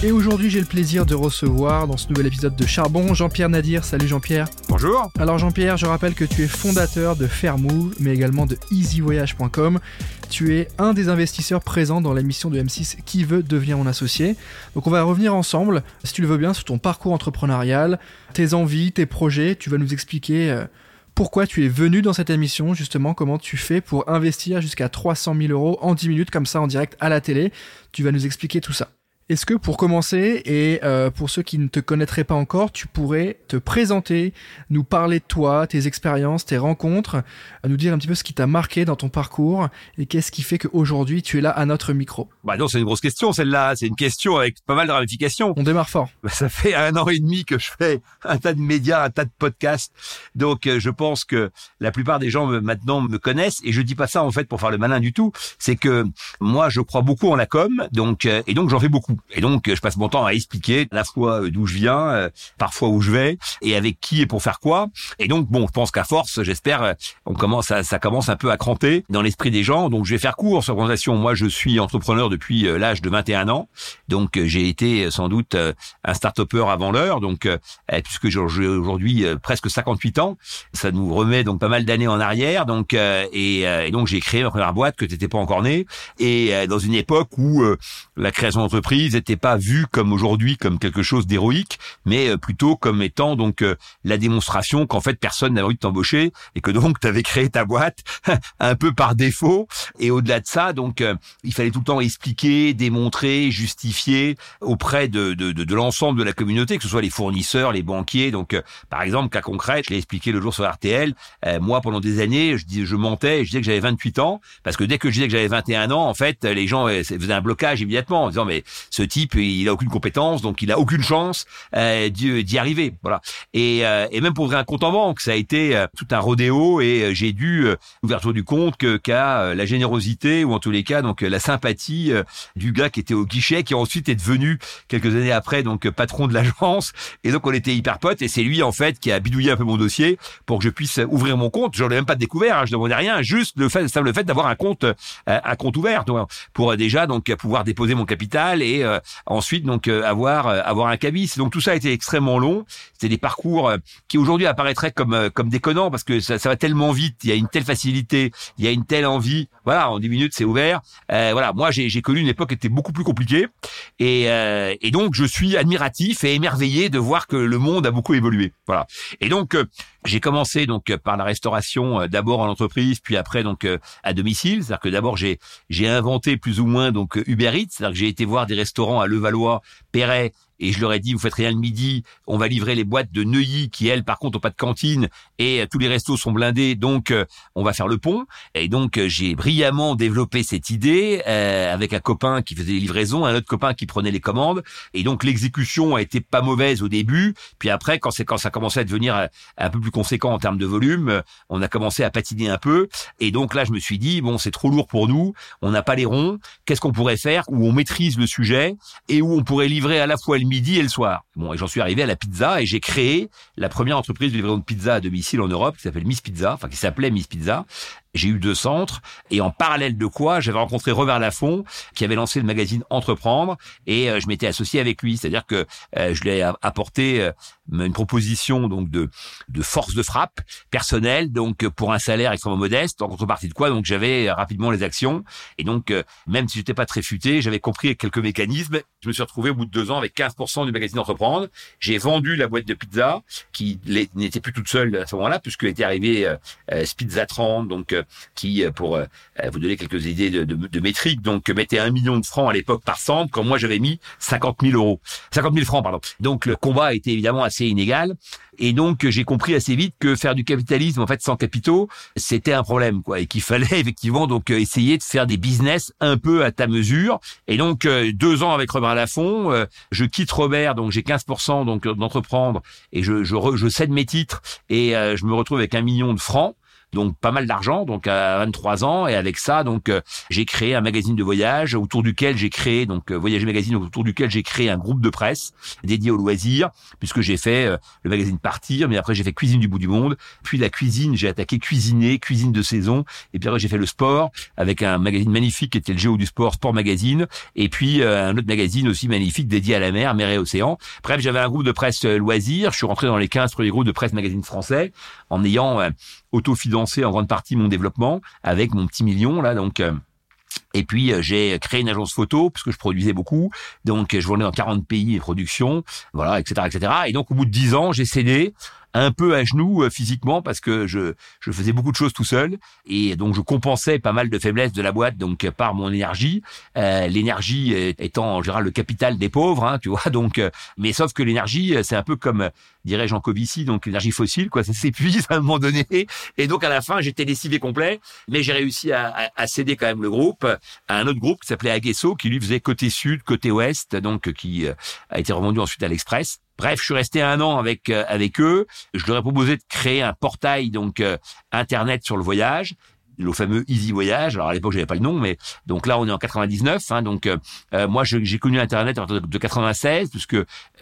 Et aujourd'hui, j'ai le plaisir de recevoir dans ce nouvel épisode de Charbon Jean-Pierre Nadir. Salut Jean-Pierre. Bonjour. Alors Jean-Pierre, je rappelle que tu es fondateur de Fairmove, mais également de easyvoyage.com. Tu es un des investisseurs présents dans l'émission de M6 Qui veut devenir mon associé. Donc on va revenir ensemble, si tu le veux bien, sur ton parcours entrepreneurial, tes envies, tes projets. Tu vas nous expliquer euh, pourquoi tu es venu dans cette émission, justement, comment tu fais pour investir jusqu'à 300 000 euros en 10 minutes comme ça en direct à la télé. Tu vas nous expliquer tout ça. Est-ce que pour commencer, et euh, pour ceux qui ne te connaîtraient pas encore, tu pourrais te présenter, nous parler de toi, tes expériences, tes rencontres, à nous dire un petit peu ce qui t'a marqué dans ton parcours et qu'est-ce qui fait qu'aujourd'hui tu es là à notre micro? Bah non, c'est une grosse question celle-là. C'est une question avec pas mal de ramifications. On démarre fort. Bah, ça fait un an et demi que je fais un tas de médias, un tas de podcasts. Donc euh, je pense que la plupart des gens maintenant me connaissent et je dis pas ça en fait pour faire le malin du tout. C'est que moi je crois beaucoup en la com, donc euh, et donc j'en fais beaucoup. Et donc, je passe mon temps à expliquer à la fois euh, d'où je viens, euh, parfois où je vais, et avec qui et pour faire quoi. Et donc, bon, je pense qu'à force, j'espère, euh, on commence à, ça commence un peu à cranter dans l'esprit des gens. Donc, je vais faire court sur présentation. Moi, je suis entrepreneur depuis l'âge de 21 ans. Donc, j'ai été sans doute un start-upper avant l'heure. Donc, puisque j'ai aujourd'hui presque 58 ans, ça nous remet donc pas mal d'années en arrière. Donc, et, et donc, j'ai créé ma première boîte que t'étais pas encore né. Et dans une époque où la création d'entreprise n'était pas vu comme aujourd'hui comme quelque chose d'héroïque, mais euh, plutôt comme étant donc euh, la démonstration qu'en fait personne n'avait envie de t'embaucher et que donc tu avais créé ta boîte un peu par défaut. Et au-delà de ça, donc euh, il fallait tout le temps expliquer, démontrer, justifier auprès de, de, de, de l'ensemble de la communauté, que ce soit les fournisseurs, les banquiers. Donc par exemple, cas concret, je l'ai expliqué le jour sur RTL. moi, pendant des années, je, dis, je mentais, je disais que j'avais 28 ans parce que dès que je disais que j'avais 21 ans, en fait, les gens faisaient un blocage immédiatement en disant mais ce type, il a aucune compétence, donc il a aucune chance euh, d'y arriver. Voilà. Et, euh, et, même pour ouvrir un compte en banque, ça a été euh, tout un rodéo et euh, j'ai dû l'ouverture du compte qu'à la générosité ou en tous les cas donc la sympathie du gars qui était au guichet, qui ensuite est devenu quelques années après donc patron de l'agence. Et donc on était hyper potes et c'est lui en fait qui a bidouillé un peu mon dossier pour que je puisse ouvrir mon compte. Je l'ai même pas découvert, hein, je demandais rien, juste le fait, le fait d'avoir un compte, un compte ouvert, pour déjà donc pouvoir déposer mon capital et ensuite donc euh, avoir euh, avoir un cabis. Donc tout ça a été extrêmement long. C'était des parcours euh, qui aujourd'hui apparaîtraient comme comme déconnants parce que ça, ça, va tellement vite. Il y a une telle facilité, il y a une telle envie. Voilà, en 10 minutes c'est ouvert. Euh, voilà, moi j'ai connu une époque qui était beaucoup plus compliquée et, et donc je suis admiratif et émerveillé de voir que le monde a beaucoup évolué. Voilà. Et donc j'ai commencé donc par la restauration d'abord en entreprise, puis après donc à domicile. C'est-à-dire que d'abord j'ai j'ai inventé plus ou moins donc Uber Eats. C'est-à-dire que j'ai été voir des restaurants à Levallois, Perret et je leur ai dit vous faites rien le midi, on va livrer les boîtes de Neuilly qui elles par contre ont pas de cantine. Et euh, tous les restos sont blindés donc euh, on va faire le pont. Et donc euh, j'ai brillamment développé cette idée avec un copain qui faisait les livraisons, un autre copain qui prenait les commandes. Et donc l'exécution a été pas mauvaise au début. Puis après quand c'est quand ça commençait à devenir un peu plus conséquent en termes de volume, on a commencé à patiner un peu. Et donc là je me suis dit bon c'est trop lourd pour nous, on n'a pas les ronds, qu'est-ce qu'on pourrait faire où on maîtrise le sujet et où on pourrait livrer à la fois le midi et le soir. Bon, et j'en suis arrivé à la pizza et j'ai créé la première entreprise de livraison de pizza à domicile en Europe qui s'appelle Miss Pizza, enfin qui s'appelait Miss Pizza. J'ai eu deux centres et en parallèle de quoi j'avais rencontré Robert Laffont qui avait lancé le magazine Entreprendre et euh, je m'étais associé avec lui, c'est-à-dire que euh, je lui ai apporté euh, une proposition donc de de force de frappe personnelle donc pour un salaire extrêmement modeste en contrepartie de quoi donc j'avais rapidement les actions et donc même si j'étais pas très futé, j'avais compris quelques mécanismes. Je me suis retrouvé au bout de deux ans avec 15% du magazine Entreprendre. J'ai vendu la boîte de pizza qui n'était plus toute seule à ce moment-là puisque était arrivé euh, Spizza 30 donc qui, euh, pour euh, vous donner quelques idées de, de, de métriques, donc mettait un million de francs à l'époque par centre, quand moi j'avais mis 50 000 euros, 50 000 francs, pardon. Donc le combat a été évidemment assez inégal. Et donc j'ai compris assez vite que faire du capitalisme en fait sans capitaux, c'était un problème quoi, et qu'il fallait effectivement donc euh, essayer de faire des business un peu à ta mesure. Et donc deux ans avec Robert Laffont, je quitte Robert, donc j'ai 15% donc d'entreprendre et je, je, je cède mes titres et je me retrouve avec un million de francs donc pas mal d'argent, donc à 23 ans, et avec ça, donc j'ai créé un magazine de voyage autour duquel j'ai créé donc Voyager Magazine autour duquel j'ai créé un groupe de presse dédié aux loisirs, puisque j'ai fait le magazine Partir, mais après j'ai fait Cuisine du bout du monde, puis la cuisine, j'ai attaqué cuisiner, cuisine de saison, et puis après j'ai fait le sport avec un magazine magnifique qui était le Géo du sport, Sport Magazine, et puis un autre magazine aussi magnifique dédié à la mer, mer et océan. Bref, j'avais un groupe de presse loisirs, je suis rentré dans les 15 premiers groupes de presse magazine français en ayant euh, autofinancé en grande partie mon développement avec mon petit million là donc euh, et puis euh, j'ai créé une agence photo parce que je produisais beaucoup, donc je venais dans 40 pays et productions, voilà, etc., etc. Et donc au bout de 10 ans, j'ai cédé un peu à genoux euh, physiquement parce que je, je faisais beaucoup de choses tout seul et donc je compensais pas mal de faiblesses de la boîte donc par mon énergie euh, l'énergie étant en général le capital des pauvres hein, tu vois donc euh, mais sauf que l'énergie c'est un peu comme dirait Jean Covici donc l'énergie fossile quoi ça s'épuise à un moment donné et donc à la fin j'étais lessivé complet mais j'ai réussi à, à, céder quand même le groupe à un autre groupe qui s'appelait Aguesso qui lui faisait côté sud côté ouest donc qui a été revendu ensuite à l'Express Bref, je suis resté un an avec euh, avec eux. Je leur ai proposé de créer un portail donc euh, internet sur le voyage le fameux Easy Voyage. Alors à l'époque, j'avais pas le nom, mais donc là, on est en 99. Hein, donc euh, moi, j'ai connu Internet à partir de 96, puisque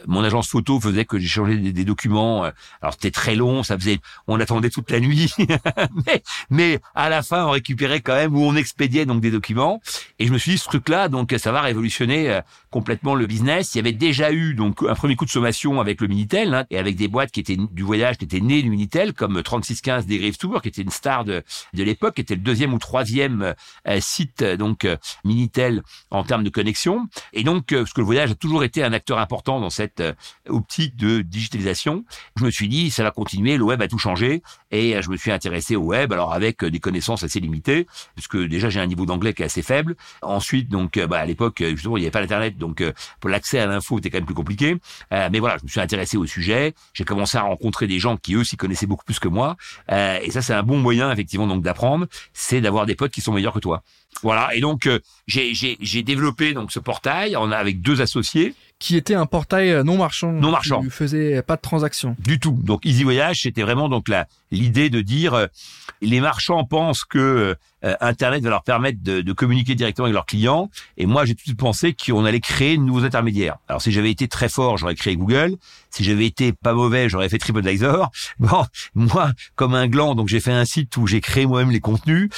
mon agence photo faisait que j'ai changé des, documents. Euh, alors c'était très long, ça faisait, on attendait toute la nuit, mais, mais à la fin, on récupérait quand même ou on expédiait donc des documents. Et je me suis dit, ce truc-là, donc ça va révolutionner euh, complètement le business. Il y avait déjà eu donc un premier coup de sommation avec le Minitel hein, et avec des boîtes qui étaient du voyage, qui étaient nées du Minitel, comme 3615 des Griffes Tour, qui était une star de, de l'époque, était le deuxième ou troisième euh, site donc euh, Minitel en termes de connexion. Et donc, euh, parce que le voyage a toujours été un acteur important dans cette optique de digitalisation, je me suis dit, ça va continuer, le web a tout changé, et je me suis intéressé au web, alors avec des connaissances assez limitées, puisque déjà j'ai un niveau d'anglais qui est assez faible. Ensuite, donc, bah, à l'époque, justement, il n'y avait pas l'internet, donc pour l'accès à l'info était quand même plus compliqué. mais voilà, je me suis intéressé au sujet, j'ai commencé à rencontrer des gens qui eux s'y connaissaient beaucoup plus que moi, et ça c'est un bon moyen effectivement donc d'apprendre c'est d'avoir des potes qui sont meilleurs que toi. Voilà. Et donc euh, j'ai développé donc ce portail. On a avec deux associés qui était un portail euh, non marchand. Non marchand. Qui faisait pas de transactions. Du tout. Donc Easy Voyage, c'était vraiment donc la l'idée de dire euh, les marchands pensent que euh, Internet va leur permettre de, de, communiquer directement avec leurs clients. Et moi, j'ai tout de suite pensé qu'on allait créer de nouveaux intermédiaires. Alors si j'avais été très fort, j'aurais créé Google. Si j'avais été pas mauvais, j'aurais fait TripAdvisor. Bon, moi, comme un gland, donc j'ai fait un site où j'ai créé moi-même les contenus,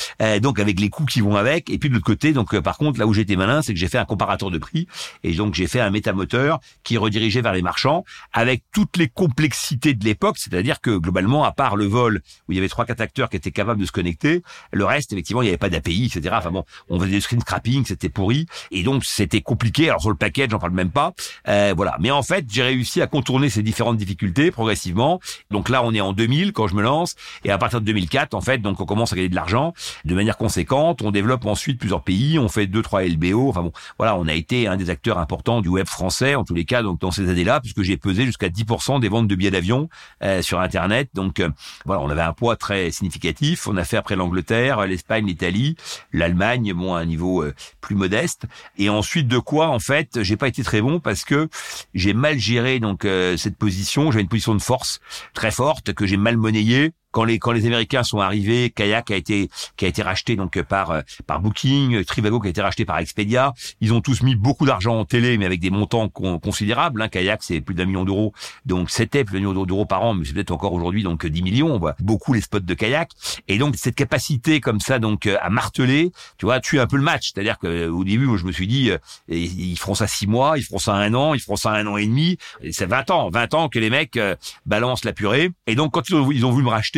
donc avec les coûts qui vont avec. Et puis de l'autre côté, donc par contre, là où j'étais malin, c'est que j'ai fait un comparateur de prix. Et donc j'ai fait un métamoteur qui redirigeait vers les marchands avec toutes les complexités de l'époque, c'est-à-dire que globalement, à part le vol où il y avait trois quatre acteurs qui étaient capables de se connecter, le reste effectivement il n'y avait pas d'API, etc. Enfin bon, on faisait des screen scrapping, c'était pourri et donc c'était compliqué. Alors sur le package, j'en parle même pas. Euh, voilà, mais en fait j'ai réussi à contourner ces différentes difficultés progressivement. Donc là on est en 2000 quand je me lance et à partir de 2004 en fait donc on commence à gagner de l'argent de manière conséquente. On développe ensuite plusieurs pays, on fait deux trois LBO. Enfin bon, voilà, on a été un des acteurs importants du web français en tous les cas donc dans ces années-là puisque j'ai pesé jusqu'à 10% des ventes de billets d'avion euh, sur internet donc euh, voilà on avait un poids très significatif on a fait après l'Angleterre l'Espagne l'Italie l'Allemagne bon à un niveau euh, plus modeste et ensuite de quoi en fait j'ai pas été très bon parce que j'ai mal géré donc cette position. J'avais une position de force très forte que j'ai mal monnayée quand les quand les Américains sont arrivés, Kayak a été qui a été racheté donc par euh, par Booking, Trivago qui a été racheté par Expedia. Ils ont tous mis beaucoup d'argent en télé, mais avec des montants considérables. Hein. Kayak c'est plus d'un million d'euros, donc c'était plus d'un million d'euros par an, mais c'est peut-être encore aujourd'hui donc 10 millions. On voit beaucoup les spots de Kayak. Et donc cette capacité comme ça donc euh, à marteler, tu vois, tue un peu le match. C'est-à-dire que au début, moi, je me suis dit, euh, ils feront ça six mois, ils feront ça un an, ils feront ça un an et demi. C'est 20 ans, 20 ans que les mecs balancent la purée. Et donc quand ils ont, ils ont voulu me racheter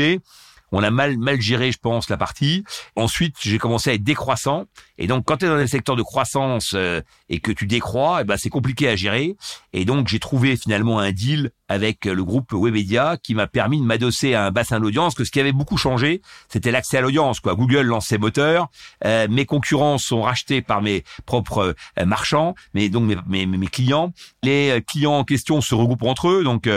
on a mal mal géré, je pense, la partie. Ensuite, j'ai commencé à être décroissant. Et donc, quand tu es dans un secteur de croissance euh, et que tu décrois, eh ben, c'est compliqué à gérer. Et donc, j'ai trouvé finalement un deal avec le groupe Webedia qui m'a permis de m'adosser à un bassin d'audience que ce qui avait beaucoup changé, c'était l'accès à l'audience. Quoi. Google lance ses moteurs, euh, mes concurrents sont rachetés par mes propres euh, marchands, mais donc mes, mes, mes, clients. Les euh, clients en question se regroupent entre eux, donc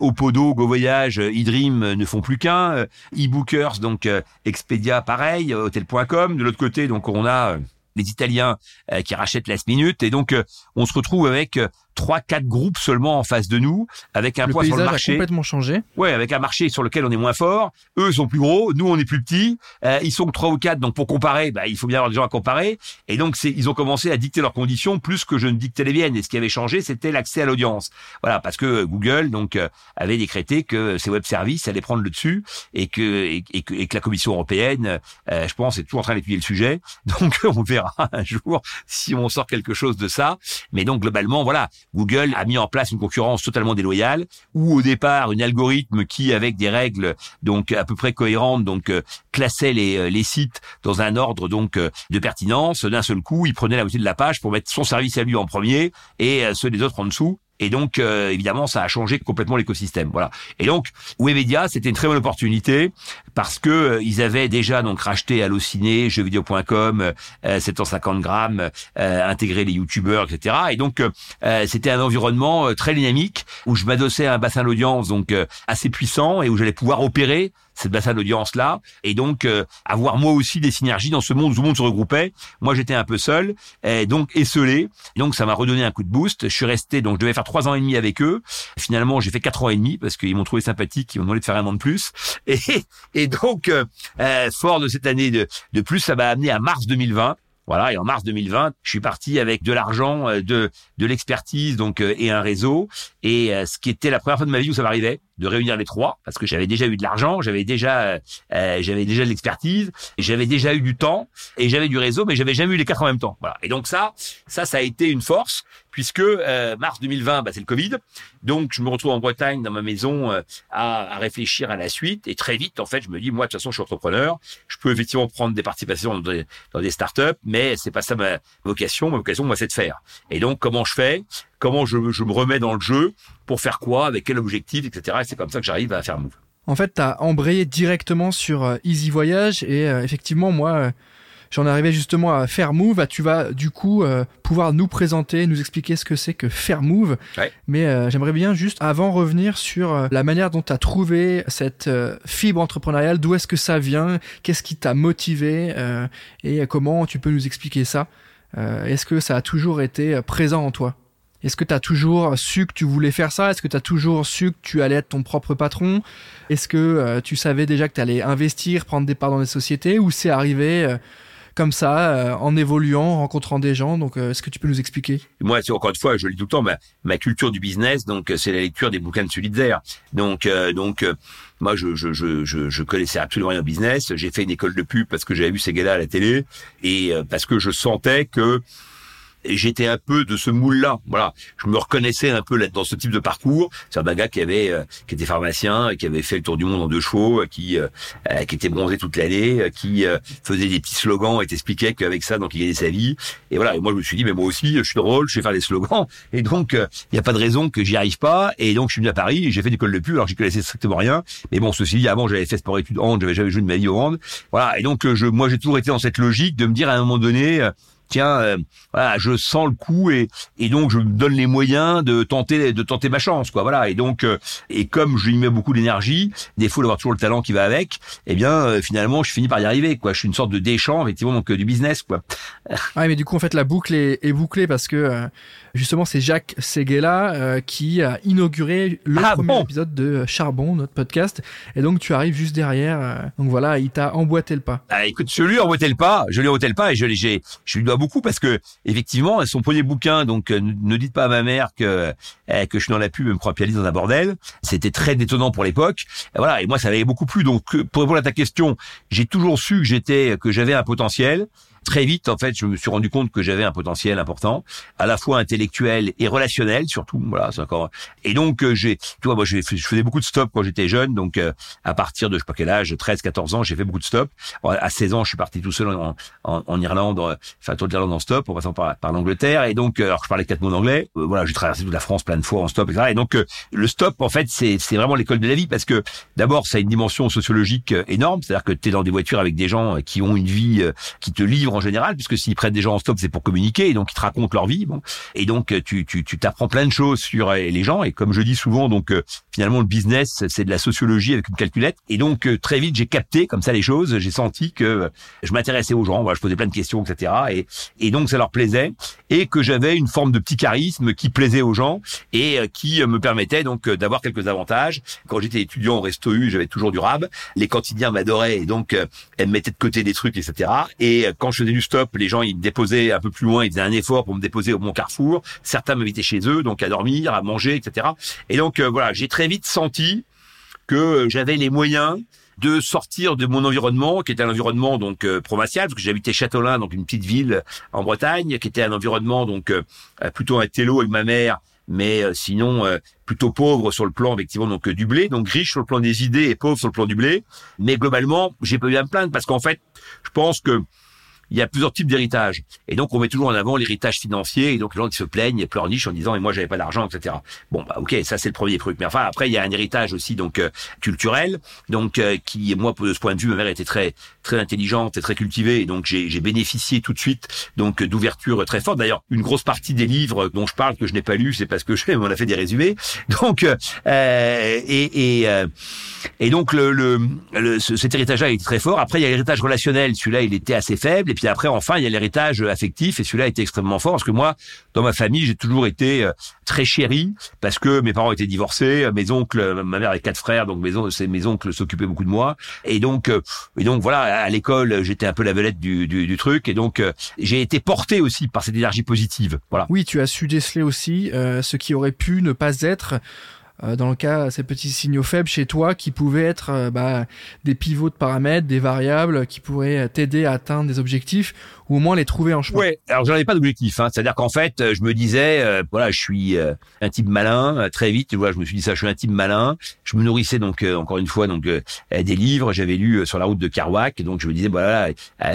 Opodo, GoVoyage, eDream ne font plus qu'un, eBookers, donc Expedia, pareil, Hotel.com. De l'autre côté, donc on a les Italiens qui rachètent Last Minute, et donc on se retrouve avec trois, quatre groupes seulement en face de nous, avec un le poids sur le paysage a marché. complètement changé. Ouais, avec un marché sur lequel on est moins fort. Eux sont plus gros, nous on est plus petits. Euh, ils sont que trois ou quatre, donc pour comparer, bah, il faut bien avoir des gens à comparer. Et donc c'est, ils ont commencé à dicter leurs conditions plus que je ne dictais les miennes. Et ce qui avait changé, c'était l'accès à l'audience. Voilà, parce que Google donc euh, avait décrété que ces web services allaient prendre le dessus et que et, et que, et que la Commission européenne, euh, je pense, est toujours en train d'étudier le sujet. Donc on verra un jour si on sort quelque chose de ça. Mais donc globalement, voilà, Google a mis en place une concurrence totalement déloyale, où au départ une algorithme qui, avec des règles donc à peu près cohérentes, donc euh, classait les, euh, les sites dans un ordre donc euh, de pertinence. D'un seul coup, il prenait la moitié de la page pour mettre son service à lui en premier et ceux des autres en dessous. Et donc, euh, évidemment, ça a changé complètement l'écosystème. Voilà. Et donc, Webedia, c'était une très bonne opportunité parce que euh, ils avaient déjà donc racheté Allociné, jeuxvideo.com, euh, 750 grammes, euh, intégré les youtubeurs, etc. Et donc, euh, c'était un environnement euh, très dynamique où je m'adossais à un bassin d'audience donc euh, assez puissant et où j'allais pouvoir opérer cette bassin d'audience là et donc euh, avoir moi aussi des synergies dans ce monde où tout le monde se regroupait. Moi, j'étais un peu seul, et donc esselé. Donc, ça m'a redonné un coup de boost. Je suis resté, donc je devais faire trois ans et demi avec eux. Finalement, j'ai fait quatre ans et demi parce qu'ils m'ont trouvé sympathique, ils m'ont demandé de faire un an de plus. Et, donc, euh, euh, fort de cette année de, plus, ça m'a amené à mars 2020. Voilà, et en mars 2020, je suis parti avec de l'argent, euh, de de l'expertise, donc euh, et un réseau, et ce qui était la première fois de ma vie où ça m'arrivait de réunir les trois, parce que j'avais déjà eu de l'argent, j'avais déjà euh, euh, j'avais déjà de l'expertise, j'avais déjà eu du temps et j'avais du réseau, mais j'avais jamais eu les quatre en même temps. Voilà, et donc ça, ça, ça a été une force puisque euh, mars 2020, bah, c'est le Covid, donc je me retrouve en Bretagne dans ma maison euh, à, à réfléchir à la suite, et très vite, en fait, je me dis moi de toute façon, je suis entrepreneur, je peux effectivement prendre des participations dans des, dans des startups, mais c'est pas ça ma vocation. Ma vocation, moi, c'est de faire. Et donc, comment je fais? Comment je, je me remets dans le jeu Pour faire quoi Avec quel objectif, etc. Et c'est comme ça que j'arrive à faire Move. En fait, tu as embrayé directement sur euh, Easy Voyage et euh, effectivement, moi, euh, j'en arrivais justement à faire Move. Tu vas du coup euh, pouvoir nous présenter, nous expliquer ce que c'est que faire Move. Ouais. Mais euh, j'aimerais bien juste avant revenir sur euh, la manière dont tu as trouvé cette fibre entrepreneuriale, d'où est-ce que ça vient, qu'est-ce qui t'a motivé et comment tu peux nous expliquer ça. Est-ce que ça a toujours été présent en toi? Est-ce que tu as toujours su que tu voulais faire ça? Est-ce que tu as toujours su que tu allais être ton propre patron? Est-ce que euh, tu savais déjà que tu allais investir, prendre des parts dans des sociétés? Ou c'est arrivé euh, comme ça, euh, en évoluant, en rencontrant des gens? Donc, euh, est-ce que tu peux nous expliquer? Moi, encore une fois, je le dis tout le temps, ma, ma culture du business, donc euh, c'est la lecture des bouquins de Solitaire. Donc, euh, donc, moi, je, je, je, je, connaissais absolument rien au business. J'ai fait une école de pub parce que j'avais vu ces gars-là à la télé. Et parce que je sentais que j'étais un peu de ce moule-là. Voilà, je me reconnaissais un peu là dans ce type de parcours. C'est un gars qui avait, euh, qui était pharmacien, qui avait fait le tour du monde en deux chevaux, qui, euh, euh, qui était bronzé toute l'année, qui faisait des petits slogans et t'expliquait qu'avec ça, donc il gagnait sa vie. Et voilà, et moi je me suis dit, mais moi aussi, je suis drôle, je sais faire des slogans, et donc il n'y a pas de raison que j'y arrive pas. Et donc je suis venu à Paris, j'ai fait l'école de pub, alors j'y connaissais strictement rien. Mais bon, ceci dit, avant j'avais fait sport études hand, j'avais jamais joué de ma vie au hand. Voilà, et donc je, moi j'ai toujours été dans cette logique de me dire à un moment donné. Tiens, euh, voilà, je sens le coup et et donc je me donne les moyens de tenter de tenter ma chance, quoi. Voilà. Et donc euh, et comme je y mets beaucoup d'énergie, fois d'avoir toujours le talent qui va avec, eh bien euh, finalement je finis par y arriver, quoi. Je suis une sorte de déchant effectivement donc euh, du business, quoi. Ah, mais du coup, en fait, la boucle est, est bouclée parce que euh, justement, c'est Jacques Seguela euh, qui a inauguré le Ah, premier bon épisode de Charbon, notre podcast. Et donc, tu arrives juste derrière. donc voilà, il t'a emboîté le pas. Ah, écoute, je lui ai emboîté le pas, je lui ai emboîté le pas et je, j'ai, je lui dois beaucoup parce que effectivement, son premier bouquin, donc euh, ne dites pas à ma mère que euh, que je suis dans la pub et me crois pianiste dans un bordel, c'était très détonnant pour l'époque. Voilà, et moi ça m'avait beaucoup plu. Donc euh, pour répondre à ta question, j'ai toujours su que j'étais que j'avais un potentiel. Très vite, en fait, je me suis rendu compte que j'avais un potentiel important, à la fois intellectuel et relationnel, surtout. Voilà, c'est encore. Et donc, euh, j'ai, tu moi, je faisais beaucoup de stops quand j'étais jeune. Donc, euh, à partir de je sais pas quel âge, 13, 14 ans, j'ai fait beaucoup de stops. À 16 ans, je suis parti tout seul en, en, en Irlande, euh, un tour de l'Irlande en stop, en passant par, par l'Angleterre. Et donc, euh, alors je parlais quatre mots d'anglais. Voilà, j'ai traversé toute la France plein de fois en stop, etc. Et donc, le stop, en fait, c'est c'est vraiment l'école de la vie parce que d'abord, ça a une dimension sociologique énorme. C'est-à-dire que tu es dans des voitures avec des gens qui ont une vie, qui te livrent en général, puisque s'ils prennent des gens en stop, c'est pour communiquer, et donc ils te racontent leur vie. Bon, et donc tu tu tu t'apprends plein de choses sur les gens. Et comme je dis souvent, donc finalement le business, c'est de la sociologie avec une calculette. Et donc très vite, j'ai capté comme ça les choses. J'ai senti que je m'intéressais aux gens, voilà, je posais plein de questions, etc. Et et donc ça leur plaisait, et que j'avais une forme de petit charisme qui plaisait aux gens et qui me permettait donc d'avoir quelques avantages. Quand j'étais étudiant au Resto U, j'avais toujours du rab. Les cantiniens m'adoraient et donc elles me mettaient de côté des trucs, etc. Et quand je faisais du stop, les gens ils me déposaient un peu plus loin, ils faisaient un effort pour me déposer au bon carrefour. Certains m'invitaient chez eux, donc à dormir, à manger, etc. Et donc euh, voilà, j'ai très vite senti que j'avais les moyens de sortir de mon environnement, qui était un environnement donc euh, provincial, parce que j'habitais Châtelain, donc une petite ville en Bretagne, qui était un environnement donc euh, plutôt un télo avec ma mère, mais sinon plutôt pauvre sur le plan effectivement donc du blé, donc riche sur le plan des idées et pauvre sur le plan du blé. Mais globalement, j'ai pas eu à me plaindre parce qu'en fait, je pense que il y a plusieurs types d'héritage. Et donc, on met toujours en avant l'héritage financier. Et donc, les gens qui se plaignent et pleurnichent en disant, et moi, j'avais pas d'argent, etc. Bon, bah, ok, ça, c'est le premier truc. Mais enfin, après, il y a un héritage aussi, donc, euh, culturel. Donc, euh, qui, moi, de ce point de vue, ma mère était très, très intelligente et très cultivée. Et donc, j'ai bénéficié tout de suite, donc, d'ouverture très forte. D'ailleurs, une grosse partie des livres dont je parle que je n'ai pas lu, c'est parce que je, on a fait des résumés. Donc, euh, et, et, et donc, le, le, cet héritage-là est très fort. Après, il y a l'héritage relationnel. Celui-là, il était assez faible puis après, enfin, il y a l'héritage affectif, et celui-là a été extrêmement fort, parce que moi, dans ma famille, j'ai toujours été euh, très chéri, parce que mes parents étaient divorcés, euh, mes oncles, euh, ma mère avait quatre frères, donc mes, oncles, s'occupaient beaucoup de moi, et donc, et donc voilà, à l'école, j'étais un peu la vedette du, du, du truc, et donc j'ai été porté aussi par cette énergie positive. Voilà. Oui, tu as su déceler aussi ce qui aurait pu ne pas être euh, dans le cas ces petits signaux faibles chez toi qui pouvaient être euh, bah, des pivots de paramètres, des variables qui pourraient t'aider à atteindre des objectifs ou au moins les trouver en chemin. Ouais, alors j'en avais pas d'objectif, hein. c'est-à-dire qu'en fait, je me disais, euh, voilà, je suis un type malin, très vite, tu vois, je me suis dit ça, je suis un type malin. Je me nourrissais donc encore une fois donc des livres, j'avais lu sur la route de Kerouac, donc je me disais voilà,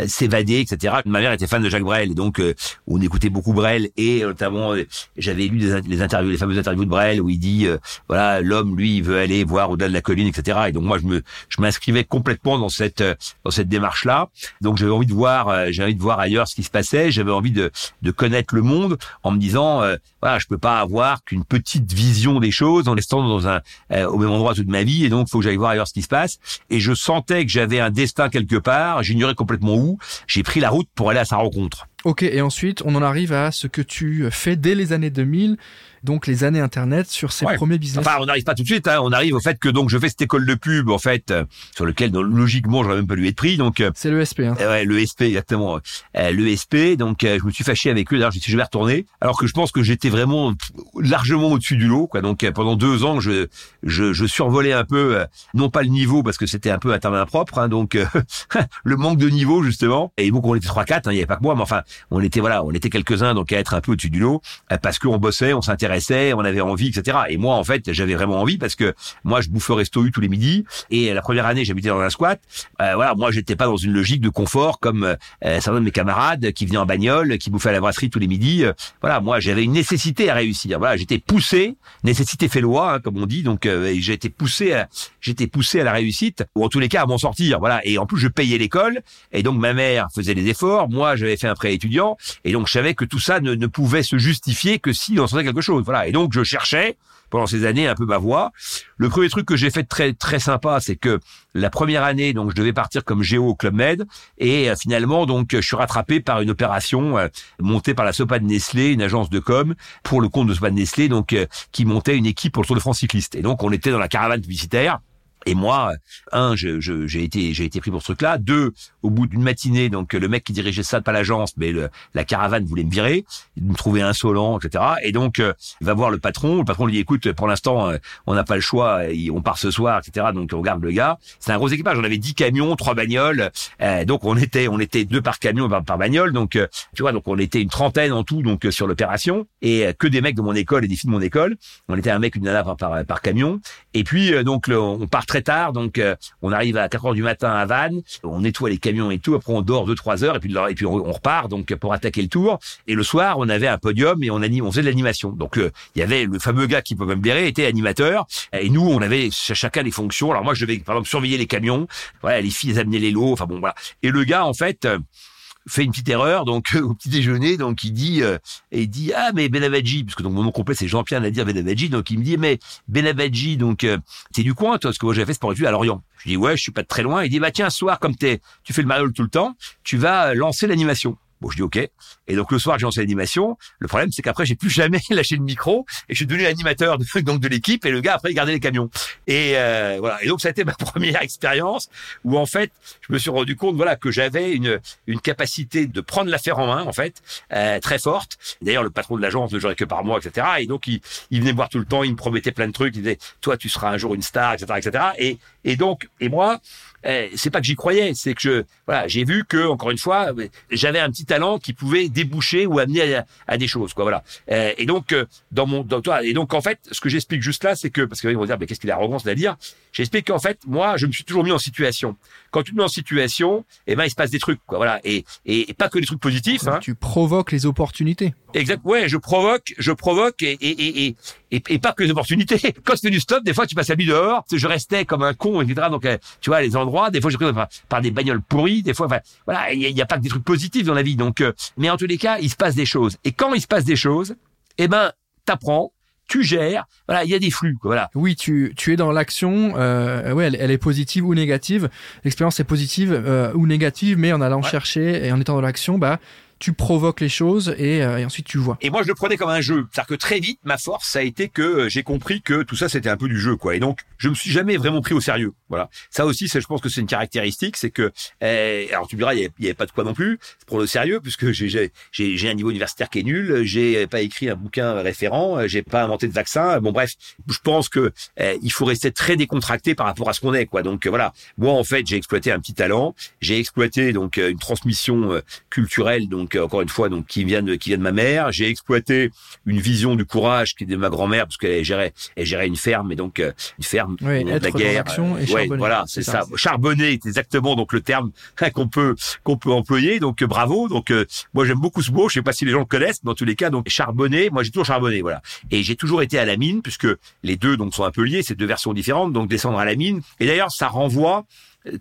s'évader, etc. Ma mère était fan de Jacques Brel, et donc on écoutait beaucoup Brel, et notamment j'avais lu des, les interviews, les fameuses interviews de Brel où il dit voilà, l'homme, lui, il veut aller voir au-delà de la colline, etc. Et donc moi, je me, je m'inscrivais complètement dans cette, euh, dans cette démarche-là. Donc j'avais envie de voir, euh, j'avais envie de voir ailleurs ce qui se passait. J'avais envie de, de connaître le monde en me disant, euh, voilà, je peux pas avoir qu'une petite vision des choses en restant dans un, au même endroit toute ma vie. Et donc, faut que j'aille voir ailleurs ce qui se passe. Et je sentais que j'avais un destin quelque part. J'ignorais complètement où. J'ai pris la route pour aller à sa rencontre. Ok, et ensuite, on en arrive à ce que tu fais dès les années 2000 donc les années internet sur ses premiers business. Enfin, on n'arrive pas tout de suite. Hein. On arrive au fait que donc je fais cette école de pub en fait euh, sur lequel donc, logiquement j'aurais même pas lui être pris. Donc euh, c'est le SP. Hein. Euh, ouais, le SP exactement. le SP. Donc je me suis fâché avec eux. D'ailleurs, je je vais retourner. Alors que je pense que j'étais vraiment largement au-dessus du lot. Quoi. Donc pendant deux ans, je, je, je survolais un peu, non pas le niveau parce que c'était un peu un terme impropre. Hein, donc le manque de niveau justement. Et donc on était trois quatre. Hein, il n'y avait pas que moi, mais enfin on était voilà, on était quelques uns donc à être un peu au-dessus du lot parce qu'on bossait, on s'intéressait on avait envie, etc. Et moi, en fait, j'avais vraiment envie parce que moi, je bouffe au resto U tous les midis. Et la première année, j'habitais dans un squat. Euh, voilà, moi, j'étais pas dans une logique de confort comme euh, certains de mes camarades qui venaient en bagnole, qui bouffaient à la brasserie tous les midis. Euh, voilà, moi, j'avais une nécessité à réussir. Voilà, j'étais poussé, nécessité fait loi, hein, comme on dit. Donc, euh, poussé, j'étais poussé à la réussite ou en tous les cas à m'en sortir. Voilà. Et en plus, je payais l'école. Et donc, ma mère faisait les efforts. Moi, j'avais fait un prêt étudiant. Et donc, je savais que tout ça ne, ne pouvait se justifier que si on sentait quelque chose. Voilà. Et donc, je cherchais pendant ces années un peu ma voie. Le premier truc que j'ai fait très très sympa, c'est que la première année, donc je devais partir comme géo au Club Med, et euh, finalement donc je suis rattrapé par une opération euh, montée par la Sopa de Nestlé, une agence de com pour le compte de Sopa de Nestlé, donc euh, qui montait une équipe pour le Tour de France cycliste. Et donc on était dans la caravane publicitaire. Et moi, un, j'ai été, j'ai été pris pour ce truc-là. Deux, au bout d'une matinée, donc le mec qui dirigeait ça, pas l'agence, mais le, la caravane voulait me virer, me trouvait insolent, etc. Et donc, euh, va voir le patron. Le patron lui dit, écoute, pour l'instant, euh, on n'a pas le choix, on part ce soir, etc. Donc, on regarde le gars. C'est un gros équipage. On avait dix camions, trois bagnoles. Euh, donc, on était, on était deux par camion, par, par bagnole. Donc, tu vois, donc on était une trentaine en tout, donc sur l'opération, et que des mecs de mon école et des filles de mon école. On était un mec, une nana par, par, par camion. Et puis, donc, on part très tard, donc euh, on arrive à 4 heures du matin à Vannes, on nettoie les camions et tout, après on dort 2-3 heures et puis, et puis on, repart donc pour attaquer le tour. Et le soir, on avait un podium et on, anime, on faisait de l'animation. Donc euh, il y avait le fameux gars qui peut me blairer, était animateur, et nous on avait chacun des fonctions. Alors moi je devais par exemple surveiller les camions, voilà, les filles amenaient les lots, enfin bon voilà. Et le gars en fait fait une petite erreur donc au petit déjeuner donc il dit euh, et il dit ah mais Benavadji parce que donc mon nom complet c'est Jean-Pierre Nadir Benavadji donc il me dit mais Benavadji donc euh, t'es du coin toi parce que moi j'avais fait sport études à Lorient. Je dis ouais je suis pas de très loin. Il dit bah tiens ce soir comme t'es tu fais le mariole tout le temps tu vas lancer l'animation Bon, je dis OK. Et donc le soir, j'ai lancé l'animation. Le problème, c'est qu'après, j'ai plus jamais lâché le micro et je suis devenu animateur de, donc de l'équipe. Et le gars après, il gardait les camions. Et euh, voilà. Et donc ça a été ma première expérience où en fait, je me suis rendu compte voilà que j'avais une une capacité de prendre l'affaire en main en fait euh, très forte. D'ailleurs, le patron de l'agence ne jouait que par mois, etc. Et donc il, il venait me voir tout le temps. Il me promettait plein de trucs. Il disait toi, tu seras un jour une star, etc., etc. Et et donc et moi eh, c'est pas que j'y croyais, c'est que je, voilà, j'ai vu que encore une fois, j'avais un petit talent qui pouvait déboucher ou amener à, des choses, quoi, voilà. Eh, et donc euh, dans mon, dans toi, et donc en fait, ce que j'explique juste là, c'est que parce qu'ils vont dire, mais qu'est-ce qu'il a arrogance à dire J'explique qu'en fait, moi, je me suis toujours mis en situation. Quand tu te mets en situation, eh ben, il se passe des trucs, quoi, voilà, et et, pas que des trucs positifs. Hein. Tu provoques les opportunités. Exact. Ouais, je provoque, je provoque, et et et et, et pas que les opportunités. Quand fais du stop, des fois, tu passes la nuit dehors. Je restais comme un con, etc. Donc, euh, tu vois, les endroits des fois, j'ai pris par, des bagnoles pourries. Des fois, enfin, voilà, il n'y a, pas que des trucs positifs dans la vie. Donc, euh, mais en tous les cas, il se passe des choses. Et quand il se passe des choses, eh ben, t'apprends, tu gères. Voilà, il y a des flux. voilà. Oui, tu, tu es dans l'action. Euh, ouais, elle, est positive ou négative. L'expérience est positive euh, ou négative, mais en allant chercher et en étant dans l'action, bah tu provoques les choses euh, et, ensuite tu vois. Et moi, je le prenais comme un jeu. C'est-à-dire que très vite, ma force, ça a été que euh, j'ai compris que tout ça, c'était un peu du jeu, quoi. Et donc, je me suis jamais vraiment pris au sérieux. Voilà. Ça aussi, je pense que c'est une caractéristique, c'est que, eh, alors tu me diras, il y, avait, pas de quoi non plus pour le sérieux, puisque j'ai j'ai un niveau universitaire qui est nul, j'ai pas écrit un bouquin référent, j'ai pas inventé de vaccin. Bon bref, je pense que eh, il faut rester très décontracté par rapport à ce qu'on est, quoi. Donc voilà. Moi, en fait, j'ai exploité un petit talent, j'ai exploité donc une transmission culturelle, donc encore une fois donc qui vient de qui vient de ma mère. J'ai exploité une vision du courage qui est de ma grand-mère parce qu'elle gérait elle gérait une ferme et donc euh, une ferme oui, de la guerre. et voilà, c'est ça. Charbonner est exactement donc le terme qu'on peut qu'on peut employer. Donc euh, bravo. Donc euh, moi j'aime beaucoup ce mot. Je sais pas si les gens le connaissent, mais dans tous les cas donc charbonner. Moi j'ai toujours charbonné, voilà. Et j'ai toujours été à la mine puisque les deux donc sont un peu liés. C'est deux versions différentes. Donc descendre à la mine. Et d'ailleurs ça renvoie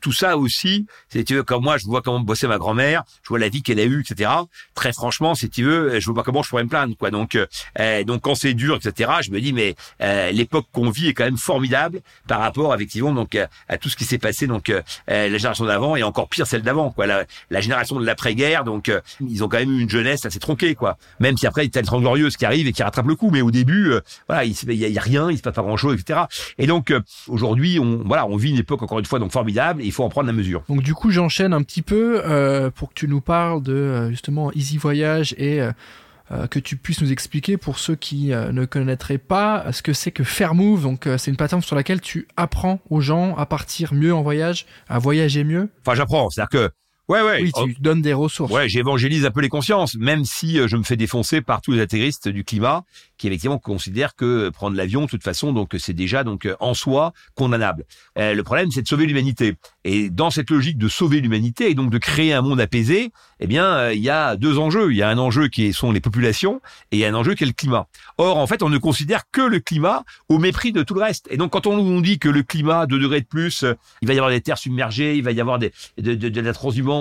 tout ça aussi, si tu veux, comme moi, je vois comment bossait ma grand-mère, je vois la vie qu'elle a eue, etc. Très franchement, si tu veux, je vois pas comment je pourrais me plaindre, quoi. Donc, euh, donc quand c'est dur, etc. Je me dis, mais euh, l'époque qu'on vit est quand même formidable par rapport, effectivement, donc à tout ce qui s'est passé, donc euh, la génération d'avant et encore pire celle d'avant, quoi. La, la génération de l'après-guerre, donc ils ont quand même eu une jeunesse assez tronquée, quoi. Même si après il y a une glorieuse qui arrive et qui rattrape le coup, mais au début, voilà, il y, y, a rien, il se passe pas grand-chose, etc. Et donc aujourd'hui, on voilà, on vit une époque encore une fois donc formidable et il faut en prendre la mesure. Donc du coup, j'enchaîne un petit peu euh, pour que tu nous parles de euh, justement Easy Voyage et euh, que tu puisses nous expliquer pour ceux qui ne connaîtraient pas ce que c'est que Fairmove. Donc c'est une plateforme sur laquelle tu apprends aux gens à partir mieux en voyage, à voyager mieux. Enfin, j'apprends, c'est-à-dire que Ouais, ouais. Oui, tu donnes des ressources. Ouais, j'évangélise un peu les consciences, même si je me fais défoncer par tous les intégristes du climat qui effectivement considère que prendre l'avion, de toute façon, donc c'est déjà donc en soi condamnable. Euh, le problème, c'est de sauver l'humanité. Et dans cette logique de sauver l'humanité et donc de créer un monde apaisé, eh bien, euh, il y a deux enjeux. Il y a un enjeu qui sont les populations et il y a un enjeu qui est le climat. Or, en fait, on ne considère que le climat au mépris de tout le reste. Et donc, quand on nous dit que le climat, 2 degrés de plus, euh, il va y avoir des terres submergées, il va y avoir des, de, de, de la transhumance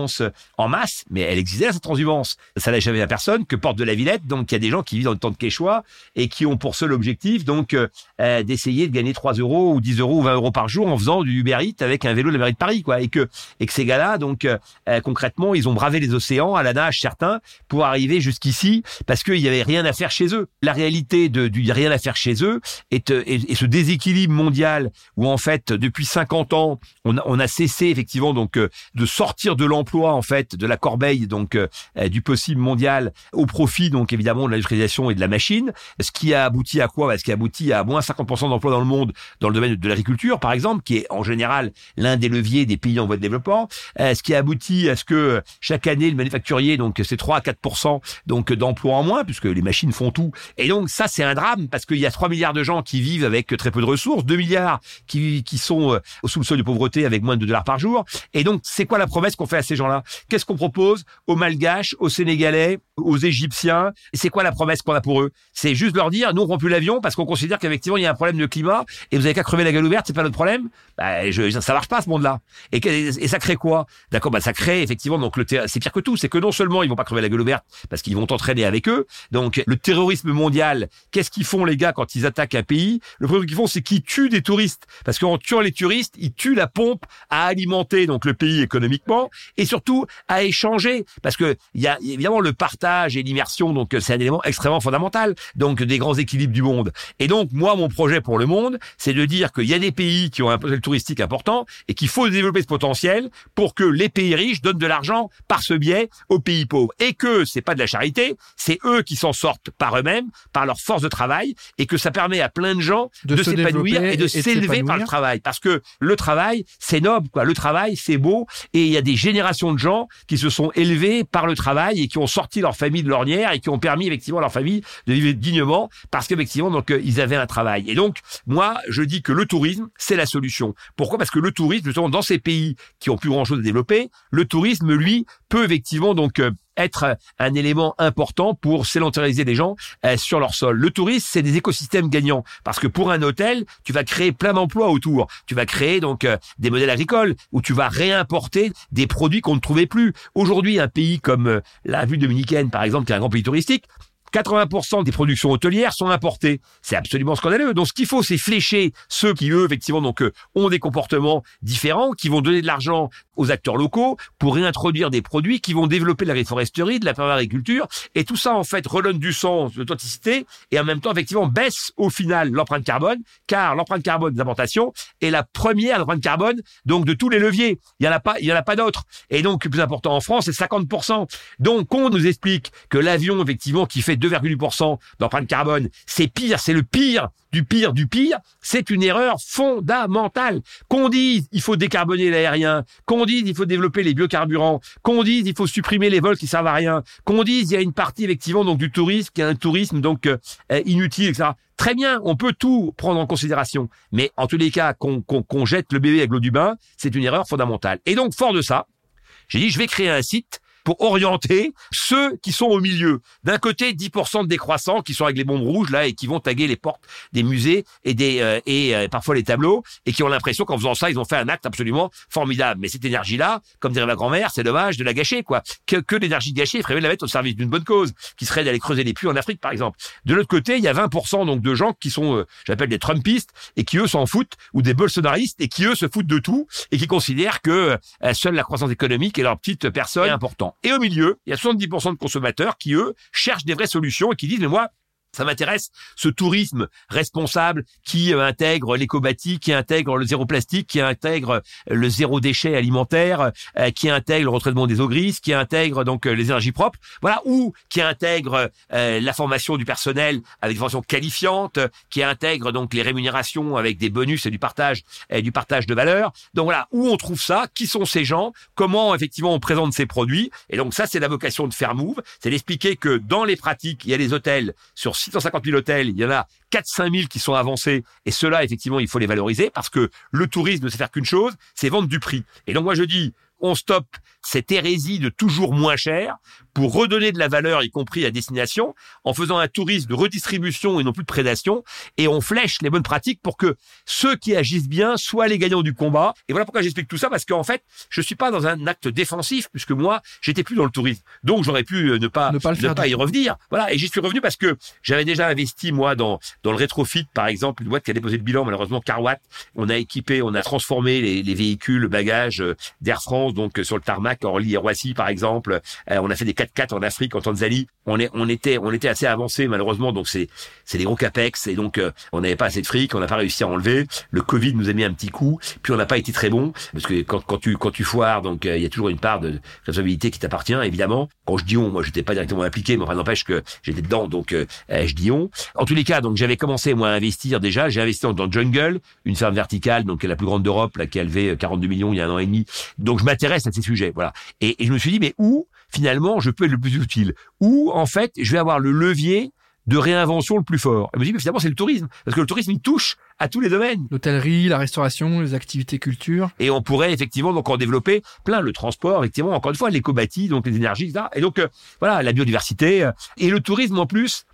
en masse, mais elle existait cette transhumance. Ça n'a jamais à personne que porte de la Villette. Donc, il y a des gens qui vivent dans le temps de Quechua et qui ont pour seul objectif donc euh, euh, d'essayer de gagner 3 euros ou 10 euros ou 20 euros par jour en faisant du Uber Eats avec un vélo de la mairie de Paris quoi et que et que ces gars-là donc euh, concrètement ils ont bravé les océans à la nage certains pour arriver jusqu'ici parce qu'il y avait rien à faire chez eux la réalité de du rien à faire chez eux est, et ce déséquilibre mondial où en fait depuis 50 ans on a, on a cessé effectivement donc de sortir de l'emploi en fait de la corbeille donc du possible mondial au profit donc évidemment de l'industrialisation et de la machine ce qui a abouti à quoi? Bah, Ce qui a abouti à moins 50% d'emplois dans le monde dans le domaine de l'agriculture, par exemple, qui est en général l'un des leviers des pays en voie de développement. Euh, ce qui a abouti à ce que chaque année le manufacturier, donc c'est 3 à 4% donc d'emplois en moins, puisque les machines font tout. Et donc ça c'est un drame parce qu'il y a 3 milliards de gens qui vivent avec très peu de ressources, 2 milliards qui, qui sont euh, sous le seuil de pauvreté avec moins de 2 dollars par jour. Et donc c'est quoi la promesse qu'on fait à ces gens-là. Qu'est-ce qu'on propose aux Malgaches, aux Sénégalais, aux Égyptiens. C'est quoi la promesse qu'on a pour eux? C'est juste leur dire, nous on prend plus l'avion parce qu'on considère qu'effectivement il y a un problème de climat et vous avez qu'à crever la gueule ouverte, c'est pas notre problème? Bah, je, ça marche pas ce monde-là. Et, ça crée quoi? D'accord, bah ça crée effectivement donc le c'est pire que tout, c'est que non seulement ils vont pas crever la gueule ouverte parce qu'ils vont entraîner avec eux. Donc le terrorisme mondial, qu'est-ce qu'ils font les gars quand ils attaquent un pays? Le premier qu'ils font, c'est qu'ils tuent des touristes parce qu'en tuant les touristes, ils tuent la pompe à alimenter donc le pays économiquement et surtout à échanger parce que il y a évidemment le partage et l'immersion donc c'est un élément extrêmement fondamental donc des grands équilibres du monde. Et donc moi mon projet pour le monde, c'est de dire qu'il y a des pays qui ont un potentiel touristique important et qu'il faut développer ce potentiel pour que les pays riches donnent de l'argent par ce biais aux pays pauvres. Et que c'est pas de la charité, c'est eux qui s'en sortent par eux-mêmes, par leur force de travail et que ça permet à plein de gens de, de s'épanouir et de s'élever par le travail. Parce que le travail c'est noble quoi, le travail c'est beau et il y a des générations de gens qui se sont élevés par le travail et qui ont sorti leur famille de l'ornière et qui ont permis effectivement à leur famille de vivre dignement parce qu'effectivement donc euh, ils avaient un travail. Et donc moi je dis que le tourisme c'est la solution. Pourquoi? Parce que le tourisme justement dans ces pays qui ont plus grand chose à développer, le tourisme lui peut effectivement donc euh, être un élément important pour sédentariser les gens euh, sur leur sol. Le tourisme, c'est des écosystèmes gagnants parce que pour un hôtel, tu vas créer plein d'emplois autour. Tu vas créer donc euh, des modèles agricoles où tu vas réimporter des produits qu'on ne trouvait plus. Aujourd'hui, un pays comme euh, la vue dominicaine, par exemple, qui est un grand pays touristique, 80% des productions hôtelières sont importées. C'est absolument scandaleux. Donc ce qu'il faut, c'est flécher ceux qui, eux, effectivement, donc euh, ont des comportements différents, qui vont donner de l'argent aux acteurs locaux pour réintroduire des produits qui vont développer la réforesterie, de la agriculture. Et tout ça, en fait, redonne du sens, de l'authenticité, et en même temps, effectivement, baisse au final l'empreinte carbone, car l'empreinte carbone des importations est la première empreinte carbone, donc de tous les leviers. Il y en a pas, il y en a pas d'autres. Et donc, le plus important en France, c'est 50%. Donc, on nous explique que l'avion, effectivement, qui fait 2,8% d'empreinte carbone, c'est pire, c'est le pire du pire du pire, c'est une erreur fondamentale. Qu'on dise il faut décarboner l'aérien, qu'on dise il faut développer les biocarburants, qu'on dise il faut supprimer les vols qui servent à rien, qu'on dise il y a une partie effectivement donc du tourisme qui est un tourisme donc euh, inutile, etc. Très bien, on peut tout prendre en considération, mais en tous les cas qu'on jette le bébé avec l'eau du bain, c'est une erreur fondamentale. Et donc fort de ça, j'ai dit je vais créer un site pour orienter ceux qui sont au milieu. D'un côté, 10% de décroissants qui sont avec les bombes rouges là et qui vont taguer les portes des musées et des euh, et euh, parfois les tableaux et qui ont l'impression qu'en faisant ça, ils ont fait un acte absolument formidable. Mais cette énergie-là, comme dirait ma grand-mère, c'est dommage de la gâcher quoi. Que, que l'énergie gâchée, il faudrait la mettre au service d'une bonne cause, qui serait d'aller creuser les puits en Afrique par exemple. De l'autre côté, il y a 20% donc de gens qui sont, euh, j'appelle des Trumpistes et qui eux s'en foutent ou des bolsonaristes et qui eux se foutent de tout et qui considèrent que seule la croissance économique est leur petite personne important. Et au milieu, il y a 70% de consommateurs qui, eux, cherchent des vraies solutions et qui disent, mais moi, ça m'intéresse ce tourisme responsable qui euh, intègre l'écobatie, qui intègre le zéro plastique, qui intègre euh, le zéro déchet alimentaire, euh, qui intègre le retraitement des eaux grises, qui intègre donc les énergies propres, voilà, ou qui intègre la formation du personnel avec des formations qualifiantes, qui intègre donc les rémunérations avec des bonus et du partage et du partage de valeur. Donc voilà, où on trouve ça, qui sont ces gens, comment effectivement on présente ces produits, et donc ça c'est la vocation de Fair Move, c'est d'expliquer que dans les pratiques, il y a des hôtels sur 650 000 hôtels, il y en a 4-5 000 qui sont avancés. Et ceux-là, effectivement, il faut les valoriser parce que le tourisme ne sait faire qu'une chose, c'est vendre du prix. Et donc moi je dis, on stoppe cette hérésie de toujours moins cher pour redonner de la valeur, y compris à destination, en faisant un tourisme de redistribution et non plus de prédation, et on flèche les bonnes pratiques pour que ceux qui agissent bien soient les gagnants du combat. Et voilà pourquoi j'explique tout ça, parce qu'en fait, je suis pas dans un acte défensif, puisque moi, j'étais plus dans le tourisme. Donc, j'aurais pu euh, ne pas, ne pas, y revenir. Voilà. Et j'y suis revenu parce que j'avais déjà investi, moi, dans, dans le rétrofit, par exemple, une boîte qui a déposé le bilan, malheureusement, Carwatt. On a équipé, on a transformé les, les véhicules, le bagage euh, d'Air France, donc, euh, sur le tarmac, Orly et Roissy, par exemple. on a fait des 4x4 en Afrique, en Tanzanie. On est, on était, on était assez avancé malheureusement. Donc c'est, des gros capex et donc euh, on n'avait pas assez de fric, on n'a pas réussi à enlever. Le Covid nous a mis un petit coup. Puis on n'a pas été très bon parce que quand, quand tu, quand tu foires, donc euh, il y a toujours une part de responsabilité qui t'appartient évidemment. Quand je dis on, moi j'étais pas directement impliqué, mais enfin n'empêche que j'étais dedans, donc euh, je dis on. En tous les cas, donc j'avais commencé moi à investir déjà. J'ai investi dans, Jungle, une ferme verticale, donc la plus grande d'Europe, là qui a levé 42 millions il y a un an et demi. Donc je m'intéresse à ces sujets, voilà. Et, et je me suis dit mais où finalement je peux être le plus utile Ou en fait je vais avoir le levier de réinvention le plus fort. Elle me dit, mais finalement, c'est le tourisme. Parce que le tourisme, il touche à tous les domaines. L'hôtellerie, la restauration, les activités culture. Et on pourrait effectivement donc en développer plein. Le transport, effectivement, encore une fois, l'éco-bâti, donc les énergies, etc. Et donc, euh, voilà, la biodiversité. euh, et le tourisme, en plus,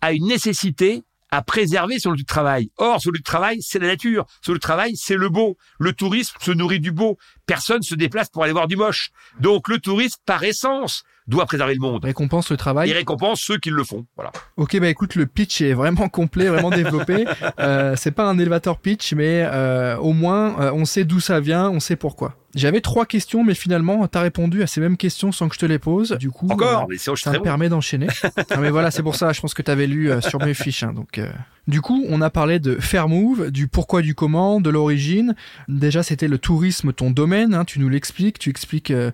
a une nécessité à préserver son lieu de travail. Or, son lieu de travail, c'est la nature. Son lieu de travail, c'est le beau. Le tourisme se nourrit du beau. Personne se déplace pour aller voir du moche. Donc, le tourisme, par essence, doit préserver le monde. Récompense le travail. Il récompense ceux qui le font. Voilà. Ok, bah écoute, le pitch est vraiment complet, vraiment développé. Euh, c'est pas un élévateur pitch, mais euh, au moins euh, on sait d'où ça vient, on sait pourquoi. J'avais trois questions, mais finalement t'as répondu à ces mêmes questions sans que je te les pose. Du coup, Encore, euh, mais c'est je suis ça me bon. permet d'enchaîner. Ah, mais voilà, c'est pour ça. Je pense que t'avais lu euh, sur mes fiches. hein, donc, euh. du coup, on a parlé de Fairmove, du pourquoi, du comment, de l'origine. Déjà, c'était le tourisme, ton domaine. hein, tu nous l'expliques. Tu expliques euh,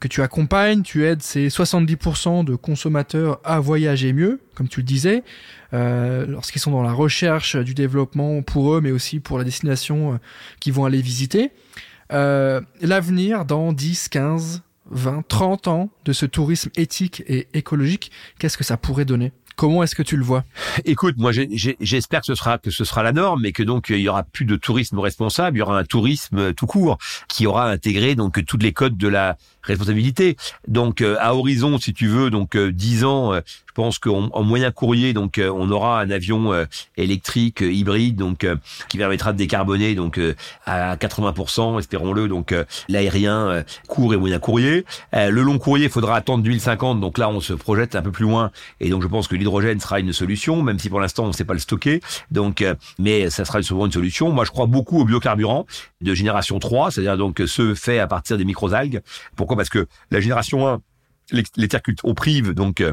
que tu accompagnes, tu aides ces 70% de consommateurs à voyager mieux, comme tu le disais, euh, lorsqu'ils sont dans la recherche du développement pour eux, mais aussi pour la destination qu'ils vont aller visiter. Euh, L'avenir dans 10, 15, 20, 30 ans de ce tourisme éthique et écologique, qu'est-ce que ça pourrait donner? Comment est-ce que tu le vois? Écoute, moi j'espère que ce sera que ce sera la norme, mais que donc il y aura plus de tourisme responsable, il y aura un tourisme tout court qui aura intégré donc toutes les codes de la responsabilité. Donc euh, à horizon, si tu veux, donc euh, 10 ans, euh, je pense qu'en en moyen courrier, donc euh, on aura un avion euh, électrique euh, hybride, donc euh, qui permettra de décarboner donc euh, à 80%, espérons-le, donc euh, l'aérien euh, court et moyen courrier. Euh, le long courrier, il faudra attendre 2050, donc là on se projette un peu plus loin, et donc je pense que l'hydrogène sera une solution, même si pour l'instant on ne sait pas le stocker. Donc, euh, mais ça sera souvent une solution. Moi, je crois beaucoup aux biocarburants de génération 3, c'est-à-dire donc ceux faits à partir des microalgues. Pourquoi Parce que la génération 1, les, terres cult- on prive donc euh,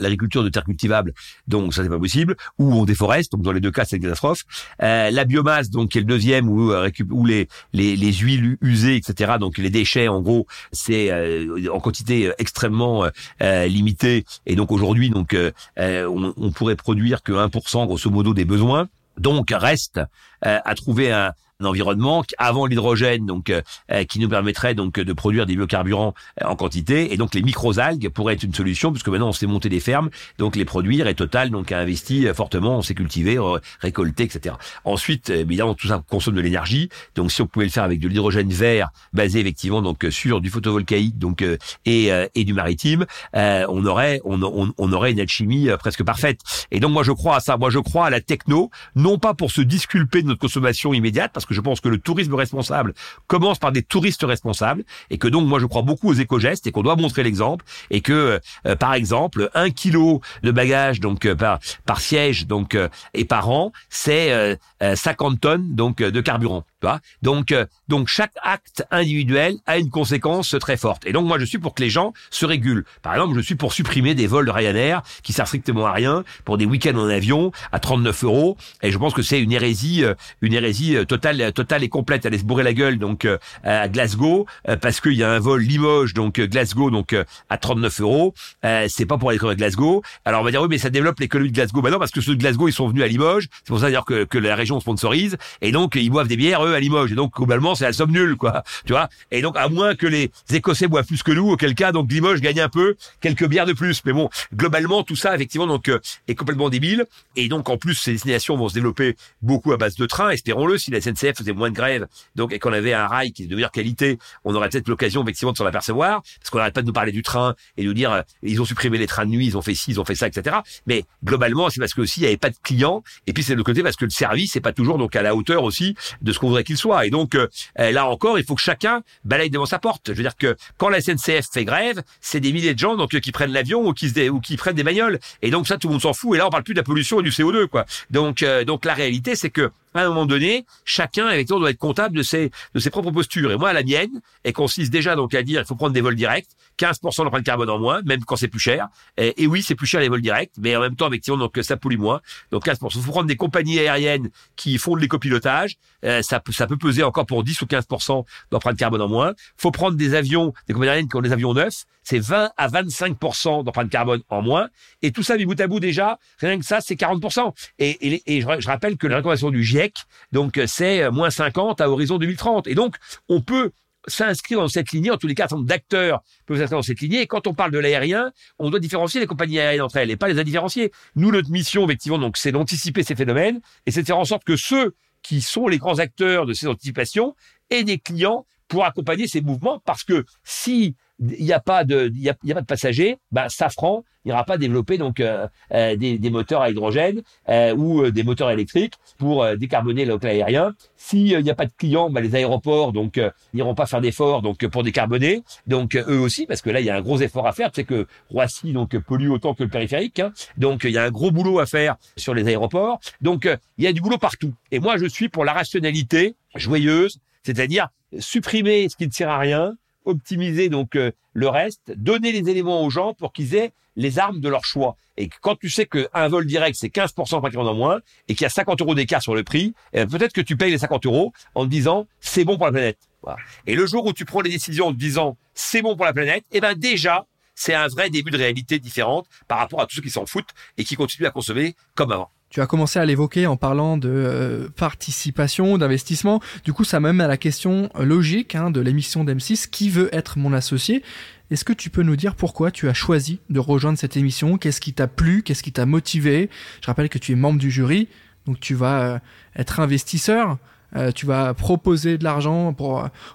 l'agriculture de terres cultivables, donc ça c'est pas possible, ou on déforeste, donc dans les deux cas c'est une catastrophe. Euh, la biomasse, donc qui est le deuxième, où, euh, où les, les, les huiles usées, etc., donc les déchets en gros, c'est euh, en quantité extrêmement euh, euh, limitée, et donc aujourd'hui, donc euh, euh, on, on pourrait produire que 1% grosso modo des besoins. Donc reste euh, à trouver un, un environnement avant l'hydrogène, donc euh, euh, qui nous permettrait donc de produire des biocarburants euh, en quantité, et donc les microalgues pourraient être une solution puisque maintenant on s'est monté des fermes, donc les produire et Total donc a investi euh, fortement, on s'est cultivé, re- récolté, etc. Ensuite, euh, évidemment tout ça consomme de l'énergie, donc si on pouvait le faire avec de l'hydrogène vert basé effectivement donc sur du photovoltaïque donc euh, et, euh, et du maritime, euh, on aurait on, on, on aurait une alchimie euh, presque parfaite. Et donc moi je crois à ça, moi je crois à la techno, non pas pour se disculper de notre consommation immédiate, parce que je pense que le tourisme responsable commence par des touristes responsables, et que donc moi je crois beaucoup aux éco-gestes et qu'on doit montrer l'exemple, et que euh, par exemple un kilo de bagages donc euh, par par siège donc euh, et par an, c'est euh, euh, 50 tonnes donc euh, de carburant. Tu vois donc euh, donc chaque acte individuel a une conséquence très forte. Et donc moi je suis pour que les gens se régulent. Par exemple, je suis pour supprimer des vols de Ryanair qui servent strictement à rien pour des week-ends en avion à 39 euros. Et je pense que c'est une hérésie, euh, une hérésie euh, totale, totale et complète. Aller se bourrer la gueule donc euh, à Glasgow euh, parce qu'il y a un vol Limoges donc euh, Glasgow donc euh, à 39 euros. Euh, c'est pas pour aller à Glasgow. Alors on va dire oui mais ça développe l'économie de Glasgow. Bah non parce que ceux de Glasgow ils sont venus à Limoges. C'est pour ça d'ailleurs que, que la région sponsorise et donc ils boivent des bières eux à Limoges. Et donc globalement c'est la somme nulle quoi. Tu vois? Et donc à moins que les Écossais boivent plus que nous, auquel cas donc Limoges gagne un peu quelques bières de plus. Mais bon globalement tout ça effectivement donc euh, est complètement débile. Et donc en plus ces destinations vont se développer beaucoup à base de trains. Espérons-le si la SNCF faisait moins de grève donc et qu'on avait un rail qui est de meilleure qualité, on aurait peut-être l'occasion effectivement de s'en apercevoir parce qu'on n'arrête pas de nous parler du train et de nous dire euh, ils ont supprimé les trains de nuit, ils ont fait ci, ils ont fait ça, etc. Mais globalement c'est parce que aussi il n'y avait pas de clients et puis c'est de l'autre côté parce que le service pas toujours donc à la hauteur aussi de ce qu'on voudrait qu'il soit. Et donc euh, euh, là encore il faut que chacun balaye devant sa porte. Je veux dire que quand la SNCF fait grève, c'est des milliers de gens donc euh, qui prennent l'avion ou qui se ou qui prennent des bagnoles. Et donc ça tout le monde s'en fout. Et là on parle plus de la pollution et du CO2 quoi. Donc donc la réalité c'est que à un moment donné, chacun effectivement doit être comptable de ses de ses propres postures. Et moi, la mienne, elle consiste déjà donc à dire il faut prendre des vols directs, 15% d'empreinte carbone en moins, même quand c'est plus cher. Et, oui, c'est plus cher les vols directs, mais en même temps, effectivement, donc ça pollue moins. Donc 15%. Il faut prendre des compagnies aériennes qui font de l'écopilotage. Euh, ça peut ça peut peser encore pour 10 ou 15% d'empreinte carbone en moins. faut prendre des avions, des compagnies aériennes qui ont des avions neufs. C'est 20 à 25% d'empreinte carbone en moins. Et tout ça, mis bout à bout déjà, rien que ça, c'est 40%. Et, et, je, je rappelle que la recommandation du GIEC, donc, c'est moins 50 à horizon 2030. Et donc, on peut s'inscrire dans cette lignée. En tous les cas, un certain nombre d'acteurs peuvent s'inscrire dans cette lignée. Et quand on parle de l'aérien, on doit différencier les compagnies aériennes entre elles et pas les indifférencier. Nous, notre mission, effectivement, donc, c'est d'anticiper ces phénomènes et c'est de faire en sorte que ceux qui sont les grands acteurs de ces anticipations aient des clients pour accompagner ces mouvements parce que si il n'y a pas de il y a, a, pas de passagers, bah Safran n'ira pas développer donc euh, euh, des, des, moteurs à hydrogène euh, ou euh, des moteurs électriques pour euh, décarboner le aérien. S'il n'y a pas de clients, bah, les aéroports donc n'iront pas faire d'efforts donc pour décarboner. Donc eux aussi parce que là il y a un gros effort à faire. Tu sais que Roissy donc pollue autant que le périphérique. Hein. Donc il y a un gros boulot à faire sur les aéroports. Donc il y a du boulot partout. Et moi je suis pour la rationalité joyeuse, c'est-à-dire supprimer ce qui ne sert à rien, optimiser donc euh, le reste, donner les éléments aux gens pour qu'ils aient les armes de leur choix. Et quand tu sais qu'un vol direct, c'est 15% par en moins, et qu'il y a 50 euros d'écart sur le prix, eh peut-être que tu payes les 50 euros en te disant, c'est bon pour la planète. Voilà. Et le jour où tu prends les décisions en te disant, c'est bon pour la planète, eh ben déjà, c'est un vrai début de réalité différente par rapport à tous ceux qui s'en foutent et qui continuent à consommer comme avant. Tu as commencé à l'évoquer en parlant de euh, participation, d'investissement. Du coup, ça m'amène à la question logique hein, de l'émission d'M6, qui veut être mon associé? Est-ce que tu peux nous dire pourquoi tu as choisi de rejoindre cette émission? Qu'est-ce qui t'a plu? Qu'est-ce qui t'a motivé? Je rappelle que tu es membre du jury, donc tu vas euh, être investisseur. Euh, tu vas proposer de l'argent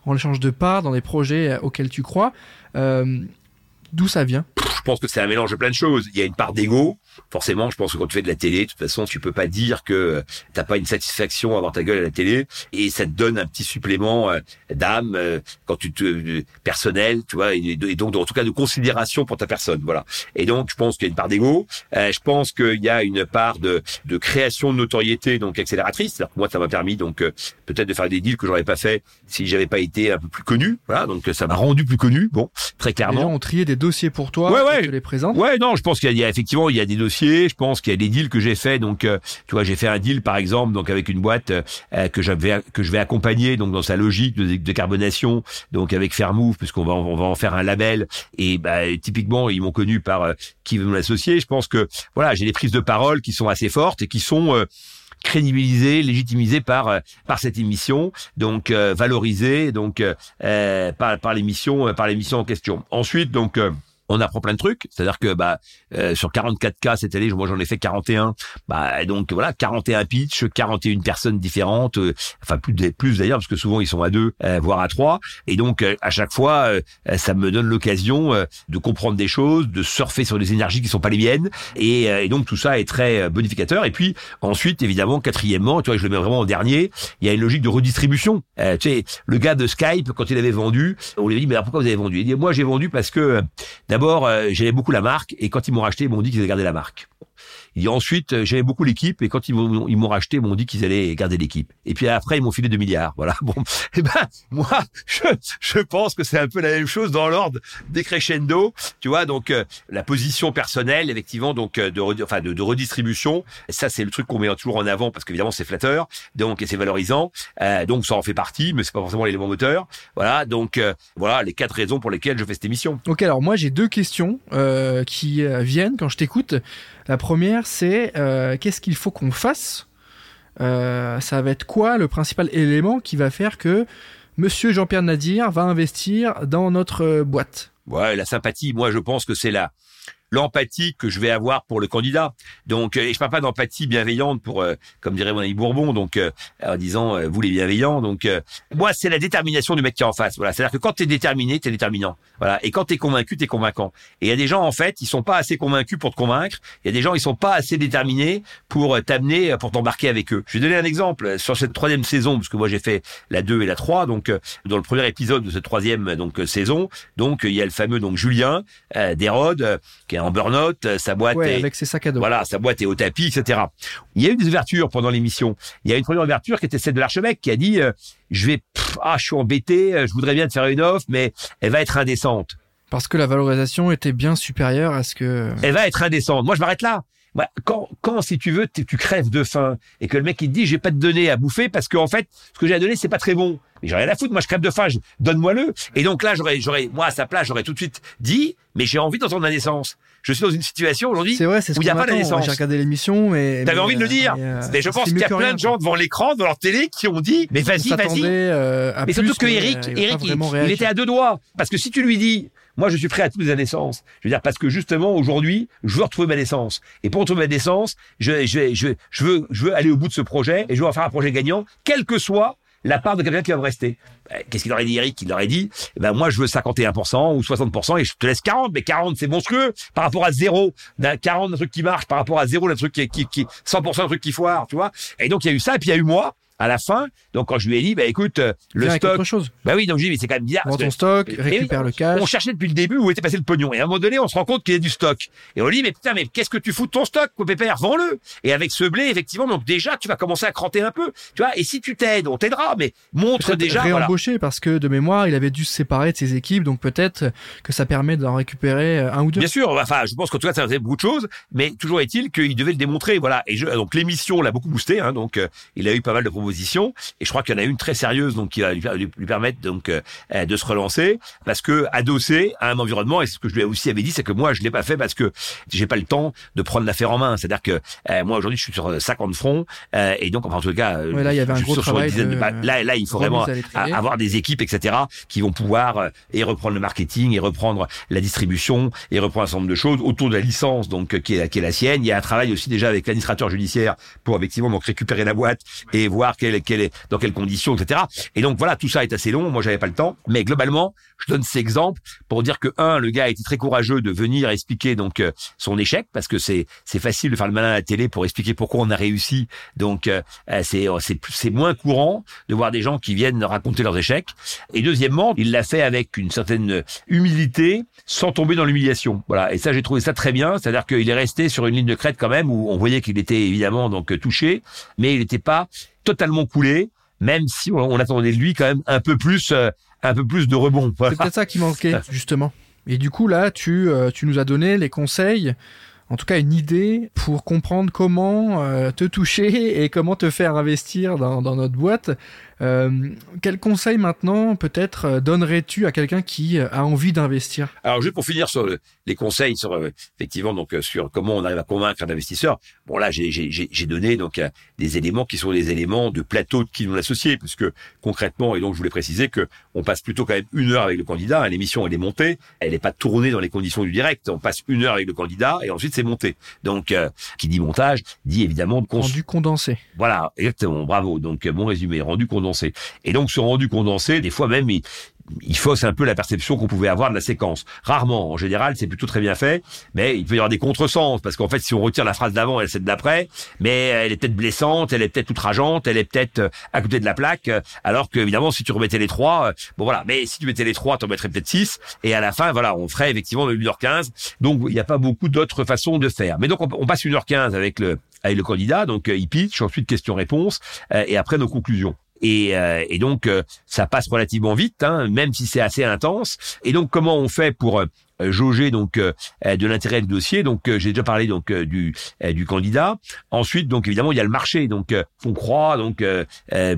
en échange de parts dans des projets auxquels tu crois. D'où ça vient? Je pense que c'est un mélange de plein de choses. Il y a une part d'ego. Forcément, je pense que quand tu fais de la télé, de toute façon, tu peux pas dire que t'as pas une satisfaction à avoir ta gueule à la télé, et ça te donne un petit supplément euh, d'âme euh, quand tu te euh, personnel, tu vois, et, donc en tout cas de considération pour ta personne, voilà. Et donc, je pense qu'il y a une part d'ego. je pense qu'il y a une part de, de création de notoriété, donc accélératrice. cest moi, ça m'a permis donc peut-être de faire des deals que j'aurais pas fait si j'avais pas été un peu plus connu. Voilà, donc ça m'a rendu plus connu. Bon, très clairement. Les gens ont trié des dossiers pour toi, ouais, ouais. tu les présentes. Ouais, non, je pense qu'il y, a effectivement il y a des dossiers. Je pense qu'il y a des deals que j'ai fait. Donc, euh, tu vois, j'ai fait un deal par exemple, donc avec une boîte euh, que j'avais que je vais accompagner donc dans sa logique de décarbonation, donc avec Fairmove, puisqu'on va va en faire un label. Et bah, typiquement, ils m'ont connu par euh, qui veut m'associer. Je pense que voilà, j'ai des prises de parole qui sont assez fortes et qui sont euh, crédibilisé, légitimisé par cette émission, donc euh, valorisé donc euh, par par l'émission par l'émission en question. Ensuite donc on apprend plein de trucs. C'est-à-dire que bah euh, sur 44 cas cette année, moi j'en ai fait 41. Bah donc voilà, 41 pitch, 41 personnes différentes, euh, enfin plus plus d'ailleurs parce que souvent ils sont à deux, euh, voire à trois. Et donc euh, à chaque fois, euh, ça me donne l'occasion de comprendre des choses, de surfer sur des énergies qui sont pas les miennes. Et, et donc tout ça est très bonificateur. Et puis ensuite, évidemment, quatrièmement, tu vois, je le mets vraiment en dernier, il y a une logique de redistribution. tu sais, le gars de Skype quand il avait vendu, on lui a dit mais alors pourquoi vous avez vendu? Il dit moi j'ai vendu parce que D'abord, euh, j'aimais beaucoup la marque et quand ils m'ont racheté, ils m'ont dit qu'ils avaient gardé la marque. Et ensuite, euh, j'aimais beaucoup l'équipe et quand ils m'ont, ils m'ont racheté, ils m'ont dit qu'ils allaient garder l'équipe. Et puis après, ils m'ont filé 2 milliards. Voilà. Bon, eh ben moi, je, je pense que c'est un peu la même chose dans l'ordre des crescendo. Tu vois, donc euh, la position personnelle, effectivement, donc euh, de, enfin de, de redistribution. Ça, c'est le truc qu'on met toujours en avant parce qu'évidemment, c'est flatteur, donc et c'est valorisant. Euh, donc ça en fait partie, mais c'est pas forcément l'élément moteur. Voilà. Donc euh, voilà les quatre raisons pour lesquelles je fais cette émission. Ok, alors moi j'ai deux questions euh, qui viennent quand je t'écoute. La première, c'est euh, qu'est-ce qu'il faut qu'on fasse? Euh, Ça va être quoi le principal élément qui va faire que Monsieur Jean-Pierre Nadir va investir dans notre boîte? Ouais, la sympathie, moi je pense que c'est la l'empathie que je vais avoir pour le candidat. Donc, et je parle pas d'empathie bienveillante pour, euh, comme dirait mon ami Bourbon, donc euh, en disant euh, vous les bienveillants. Donc, moi, c'est la détermination du mec qui est en face. Voilà, c'est-à-dire que quand t'es déterminé, t'es déterminant. Voilà, et quand t'es convaincu, t'es convaincant. Et il y a des gens en fait, ils sont pas assez convaincus pour te convaincre. Il y a des gens, ils sont pas assez déterminés pour t'amener, pour t'embarquer avec eux. Je vais donner un exemple sur cette troisième saison, parce que moi j'ai fait la 2 et la 3, donc dans le premier épisode de cette troisième donc saison, donc il y a le fameux donc Julien euh, est en burn-out, euh, sa boîte ouais, est, avec ses sacs à dos. voilà, sa boîte est au tapis, etc. Il y a eu des ouvertures pendant l'émission. Il y a une première ouverture qui était celle de l'archevêque qui a dit euh, je vais pff, ah je suis embêté, je voudrais bien te faire une offre mais elle va être indécente. Parce que la valorisation était bien supérieure à ce que Elle va être indécente. Moi je m'arrête là. Bah, quand, quand, si tu veux, tu crèves de faim et que le mec il te dit j'ai pas de données à bouffer parce qu'en en fait ce que j'ai à donner c'est pas très bon. Mais j'ai rien à foutre, moi je crève de faim, donne-moi-le. Et donc là j'aurais, j'aurais, moi à sa place j'aurais tout de suite dit mais j'ai envie d'entendre ma naissance. Je suis dans une situation aujourd'hui où il n'y a pas la naissance. J'ai regardé l'émission, mais t'avais envie de le dire. Euh, mais je pense qu'il y a plein de gens devant l'écran, devant leur télé, qui ont dit mais vas-y, vas-y. Euh, mais surtout que Eric, Eric, il était à deux doigts parce que si tu lui dis moi, je suis prêt à toutes les naissances. Je veux dire, parce que justement, aujourd'hui, je veux retrouver ma naissance. Et pour retrouver ma naissance, je, je, je, je, veux, je veux aller au bout de ce projet et je veux en faire un projet gagnant, quel que soit la part de quelqu'un qui va me rester. Ben, qu'est-ce qu'il aurait dit, Eric? Il aurait dit, eh ben moi je veux 51% ou 60% et je te laisse 40, mais 40 c'est monstrueux par rapport à zéro. D'un 40 d'un truc qui marche, par rapport à zéro d'un truc qui, qui, qui 100% d'un truc qui foire, tu vois? Et donc il y a eu ça, et puis il y a eu moi à la fin. Donc quand je lui ai dit, bah écoute, euh, le stock. Autre chose. Bah oui, donc j'ai dit, mais c'est quand même bizarre. Vends ton stock, récupère le cash. On cherchait depuis le début où était passé le pognon. Et à un moment donné, on se rend compte qu'il y a du stock. Et on lui dit, mais putain, mais qu'est-ce que tu fous de ton stock, pépère? Vends-le. Et avec ce blé, effectivement, donc déjà, tu vas commencer à cranter un peu. Tu vois, et si tu t'aides, on t'aidera, mais montre déjà. Réembaucher parce que de mémoire, il avait dû se séparer de ses équipes, donc peut-être que ça permet d'en récupérer euh, un ou deux. Bien sûr, enfin, je pense qu'en tout cas, ça faisait beaucoup de choses, mais toujours est-il qu'il devait le démontrer, voilà. Et je, donc l'émission l'a beaucoup boosté, hein, donc euh, il a eu pas mal de propositions. Et je crois qu'il y en a une très sérieuse, donc qui va lui, lui permettre donc euh, euh, de se relancer, parce que adossé à un environnement, et ce que je lui ai aussi avait dit, c'est que moi je l'ai pas fait parce que j'ai pas le temps de prendre l'affaire en main. C'est-à-dire que euh, moi aujourd'hui je suis sur 50 fronts, et donc enfin, en tout cas, ouais, là il y avait un gros travail. De, là, là il faut vraiment avoir des équipes, etc., qui vont pouvoir et reprendre le marketing, et reprendre la distribution, et reprendre un certain nombre de choses autour de la licence, donc qui est, qui est la sienne. Il y a un travail aussi déjà avec l'administrateur judiciaire pour effectivement donc récupérer la boîte et voir dans quelles conditions, etc. Et donc voilà, tout ça est assez long. Moi, j'avais pas le temps, mais globalement, je donne ces exemples pour dire que un, le gars a été très courageux de venir expliquer donc euh, son échec parce que c'est c'est facile de faire le malin à la télé pour expliquer pourquoi on a réussi. Donc euh, euh, c'est c'est c'est moins courant de voir des gens qui viennent raconter leurs échecs. Et deuxièmement, il l'a fait avec une certaine humilité, sans tomber dans l'humiliation. Voilà. Et ça, j'ai trouvé ça très bien. C'est-à-dire qu'il est resté sur une ligne de crête quand même où on voyait qu'il était évidemment donc touché, mais il n'était pas totalement coulé même si on, attendait de lui quand même un peu plus, euh, un peu plus de rebond. C'est peut-être ça qui manquait justement. Et du coup là, tu, euh, tu nous as donné les conseils en tout cas une idée pour comprendre comment euh, te toucher et comment te faire investir dans, dans notre boîte. Euh, quel conseil maintenant peut-être euh, donnerais-tu à quelqu'un qui a envie d'investir? Alors juste pour finir sur les conseils sur effectivement donc sur comment on arrive à convaincre un investisseur. Bon là j'ai donné donc des éléments qui sont des éléments de plateau qui nous associés puisque concrètement et donc je voulais préciser que on passe plutôt quand même une heure avec le candidat. L'émission elle est montée, elle n'est pas tournée dans les conditions du direct. On passe une heure avec le candidat et ensuite c'est monté. Donc, euh, qui dit montage, dit évidemment... Rendu condensé. Voilà, exactement, bravo. Donc, bon résumé, rendu condensé. Et donc, ce rendu condensé, des fois même, il, fausse un peu la perception qu'on pouvait avoir de la séquence. Rarement, en général, c'est plutôt très bien fait, mais il peut y avoir des contresens, parce qu'en fait, si on retire la phrase d'avant, elle c'est de d'après, mais elle est peut-être blessante, elle est peut-être outrageante, elle est peut-être euh, à côté de la plaque, alors que évidemment, si tu remettais les trois, euh, bon voilà, mais si tu mettais les trois, tu en mettrais peut-être six, et à la fin, voilà, on ferait effectivement 1h15, donc il n'y a pas beaucoup d'autres façons de faire. Mais donc, on, passe 1h15 avec le avec le candidat, donc euh, il pitch, ensuite question-réponse, et après nos conclusions. Et, euh, et donc euh, ça passe relativement vite, hein, même si c'est assez intense. Et donc comment on fait pour euh, jauger donc euh, euh, de l'intérêt du dossier. Donc j'ai déjà parlé donc du du candidat. Ensuite donc évidemment il y a le marché. Donc on croit donc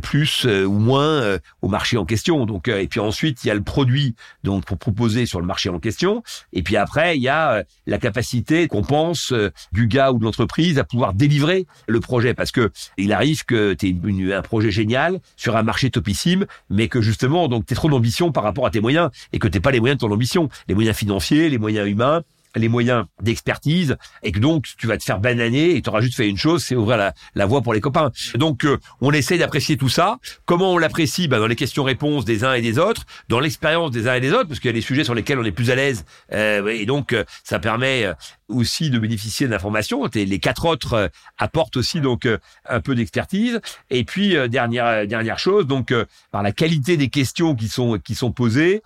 plus ou moins au marché en question. Donc et puis ensuite il y a le produit donc pour proposer sur le marché en question. Et puis après il y a la capacité qu'on pense du gars ou de l'entreprise à pouvoir délivrer le projet parce que il arrive que tu aies un projet génial sur un marché topissime mais que justement donc tu trop d'ambition par rapport à tes moyens et que t'es pas les moyens de ton ambition, les moyens financiers les moyens humains, les moyens d'expertise et que donc tu vas te faire bananer et tu auras juste fait une chose, c'est ouvrir la, la voie pour les copains. Donc euh, on essaie d'apprécier tout ça. Comment on l'apprécie? Ben, Dans les questions-réponses des uns et des autres, dans l'expérience des uns et des autres, parce qu'il y a des sujets sur lesquels on est plus à l'aise euh, et donc euh, ça permet aussi de bénéficier d'informations. Les quatre autres apportent aussi donc un peu d'expertise. Et puis dernière dernière chose, donc par la qualité des questions qui sont qui sont posées,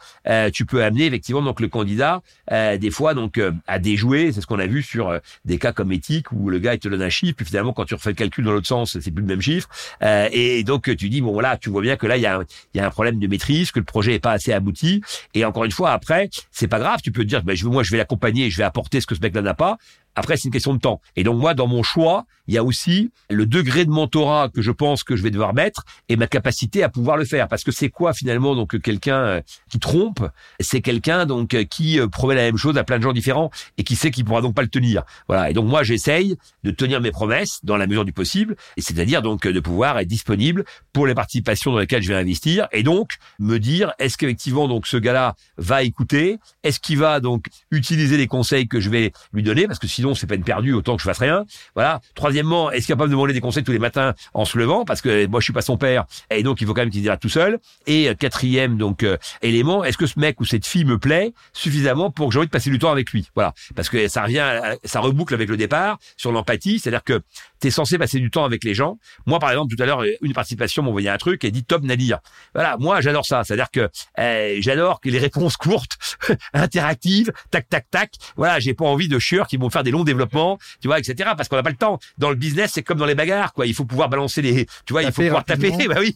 tu peux amener effectivement donc le candidat des fois donc à déjouer. C'est ce qu'on a vu sur euh, des cas comme éthique où le gars il te donne un chiffre, puis finalement quand tu refais le calcul dans l'autre sens, c'est plus le même chiffre. Euh, et donc tu dis bon voilà, tu vois bien que là il y a, y a un problème de maîtrise, que le projet est pas assez abouti. Et encore une fois après, c'est pas grave, tu peux te dire ben, je, moi je vais l'accompagner, je vais apporter ce que ce mec-là n'a pas Après, c'est une question de temps. Et donc moi, dans mon choix, il y a aussi le degré de mentorat que je pense que je vais devoir mettre et ma capacité à pouvoir le faire. Parce que c'est quoi finalement donc quelqu'un euh, qui trompe? C'est quelqu'un donc euh, qui euh, promet la même chose à plein de gens différents et qui sait qu'il pourra donc pas le tenir. Voilà. Et donc moi, j'essaye de tenir mes promesses dans la mesure du possible, et c'est-à-dire donc de pouvoir être disponible pour les participations dans lesquelles je vais investir et donc me dire est-ce qu'effectivement donc ce gars-là va écouter? Est-ce qu'il va donc utiliser les conseils que je vais lui donner? Parce que sinon c'est peine perdue, autant que je fasse rien. Voilà. Troisièmement, est-ce qu'il va pas me demander des conseils tous les matins en se levant? Parce que moi je suis pas son père et donc il faut quand même qu'il dira tout seul. Et euh, quatrième donc euh, élément, est-ce que ce mec ou cette fille me plaît suffisamment pour que j'ai envie de passer du temps avec lui? Voilà. Parce que ça revient, ça reboucle avec le départ sur l'empathie, c'est-à-dire que tu es censé passer du temps avec les gens. Moi par exemple tout à l'heure une participation m'envoyait un truc et dit top Nadir. Voilà, moi j'adore ça, c'est-à-dire que euh, j'adore que les réponses courtes, interactives, tac tac tac. Voilà, j'ai pas envie de chieurs qui vont faire des longs développements, tu vois, etc. Parce qu'on n'a pas le temps. Dans le business, c'est comme dans les bagarres, quoi. Il faut pouvoir balancer les, tu vois, il faut pouvoir taper. Bah oui.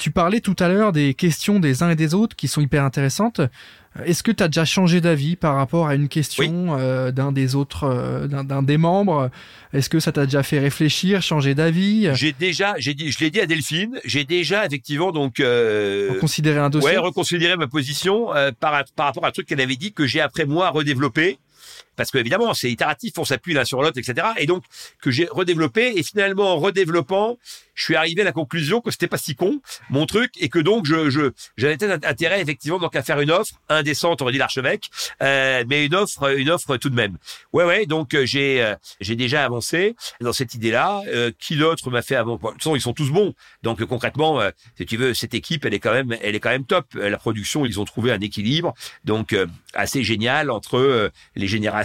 tu parlais tout à l'heure des questions des uns et des autres qui sont hyper intéressantes. Est-ce que tu as déjà changé d'avis par rapport à une question euh, d'un des autres, euh, d'un des membres? Est-ce que ça t'a déjà fait réfléchir, changer d'avis? J'ai déjà, j'ai dit, je l'ai dit à Delphine, j'ai déjà effectivement donc euh, reconsidéré un dossier? Ouais, reconsidéré ma position euh, par par rapport à un truc qu'elle avait dit que j'ai après moi redéveloppé parce que évidemment c'est itératif, on s'appuie l'un sur l'autre, etc. Et donc que j'ai redéveloppé et finalement en redéveloppant, je suis arrivé à la conclusion que c'était pas si con mon truc et que donc je je j'avais peut-être intérêt effectivement donc à faire une offre indécente, on va dire l'archevêque, euh, mais une offre une offre tout de même. Ouais ouais, donc euh, j'ai euh, j'ai déjà avancé dans cette idée-là. Euh, qui d'autre m'a fait avant De toute façon, ils sont tous bons. Donc concrètement, si tu veux, cette équipe, elle est quand même elle est quand même top. La production, ils ont trouvé un équilibre donc assez génial entre les générations,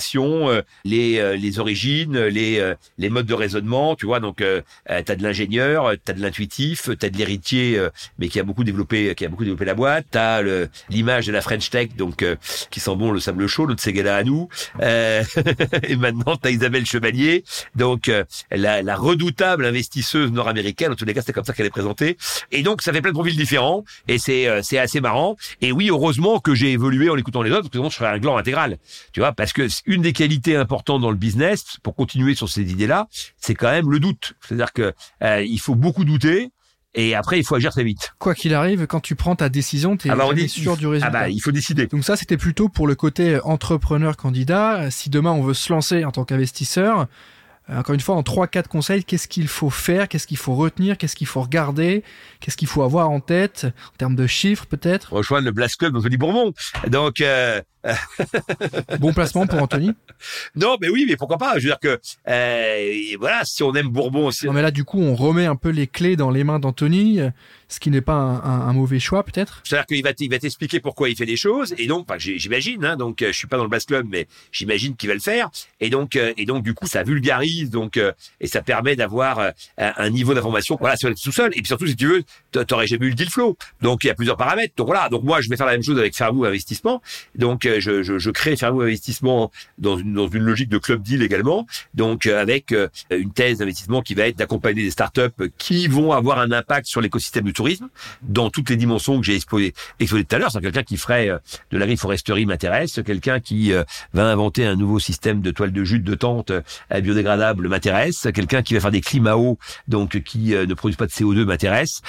les les origines, les les modes de raisonnement, tu vois. Donc tu as de l'ingénieur tu t'as de l'intuitif, t'as de l'héritier, euh, mais qui a beaucoup développé, qui a beaucoup développé la boîte. T'as l'image de la French Tech, donc euh, qui sent bon le sable chaud, notre Segala à nous. Euh, et maintenant t'as Isabelle Chevalier, donc la, la, redoutable investisseuse nord-américaine. En tous les cas, c'est comme ça qu'elle est présentée. Et donc ça fait plein de profils différents, et c'est c'est assez marrant. Et oui, heureusement que j'ai évolué en écoutant les autres, parce que sinon je serais un gland intégral. Tu vois, parce que une des qualités importantes dans le business, pour continuer sur ces idées-là, c'est quand même le doute. C'est-à-dire que il faut beaucoup douter. Et après, il faut agir très vite. Quoi qu'il arrive, quand tu prends ta décision, tu es ah bah, sûr du résultat. Ah bah, il faut décider. Donc ça, c'était plutôt pour le côté entrepreneur candidat. Si demain on veut se lancer en tant qu'investisseur, euh, encore une fois, en 3-4 conseils, qu'est-ce qu'il faut faire, qu'est-ce qu'il faut retenir, qu'est-ce qu'il faut regarder, qu'est-ce qu'il faut avoir en tête, en termes de chiffres peut-être. Rejoindre le Blast Club Anthony Bourbon. Donc... Euh... bon placement pour Anthony. Non, mais oui, mais pourquoi pas? Je veux dire que, euh, voilà, si on aime Bourbon aussi... Non, mais là, du coup, on remet un peu les clés dans les mains d'Anthony ce qui n'est pas un, un, mauvais choix peut-être? C'est-à-dire qu'il va, il va t'expliquer pourquoi il fait des choses, et donc, j'imagine, hein, donc euh, je suis pas dans le bass club, mais j'imagine qu'il va le faire, et donc, euh, et donc du coup, ça vulgarise, donc, euh, et ça permet d'avoir un niveau d'information, voilà, sur tout seul, et puis surtout, si tu veux, t'aurais jamais eu le deal flow, donc il y a plusieurs paramètres, donc voilà, donc moi, je vais faire la même chose avec Fairmove Investissement, donc je, je, je crée Fairmove Investissement dans une, dans une logique de club deal également, donc avec une thèse d'investissement qui va être d'accompagner des startups qui vont avoir un impact sur l'écosystème du tourisme dans toutes les dimensions que j'ai exposées, exposé tout à l'heure. C'est quelqu'un qui ferait euh, de l'agriforesterie m'intéresse, quelqu'un qui euh, va inventer un nouveau système de toile de jute de tente euh, biodégradable m'intéresse, quelqu'un qui va faire des climats hauts donc qui ne produisent pas de CO2 m'intéresse,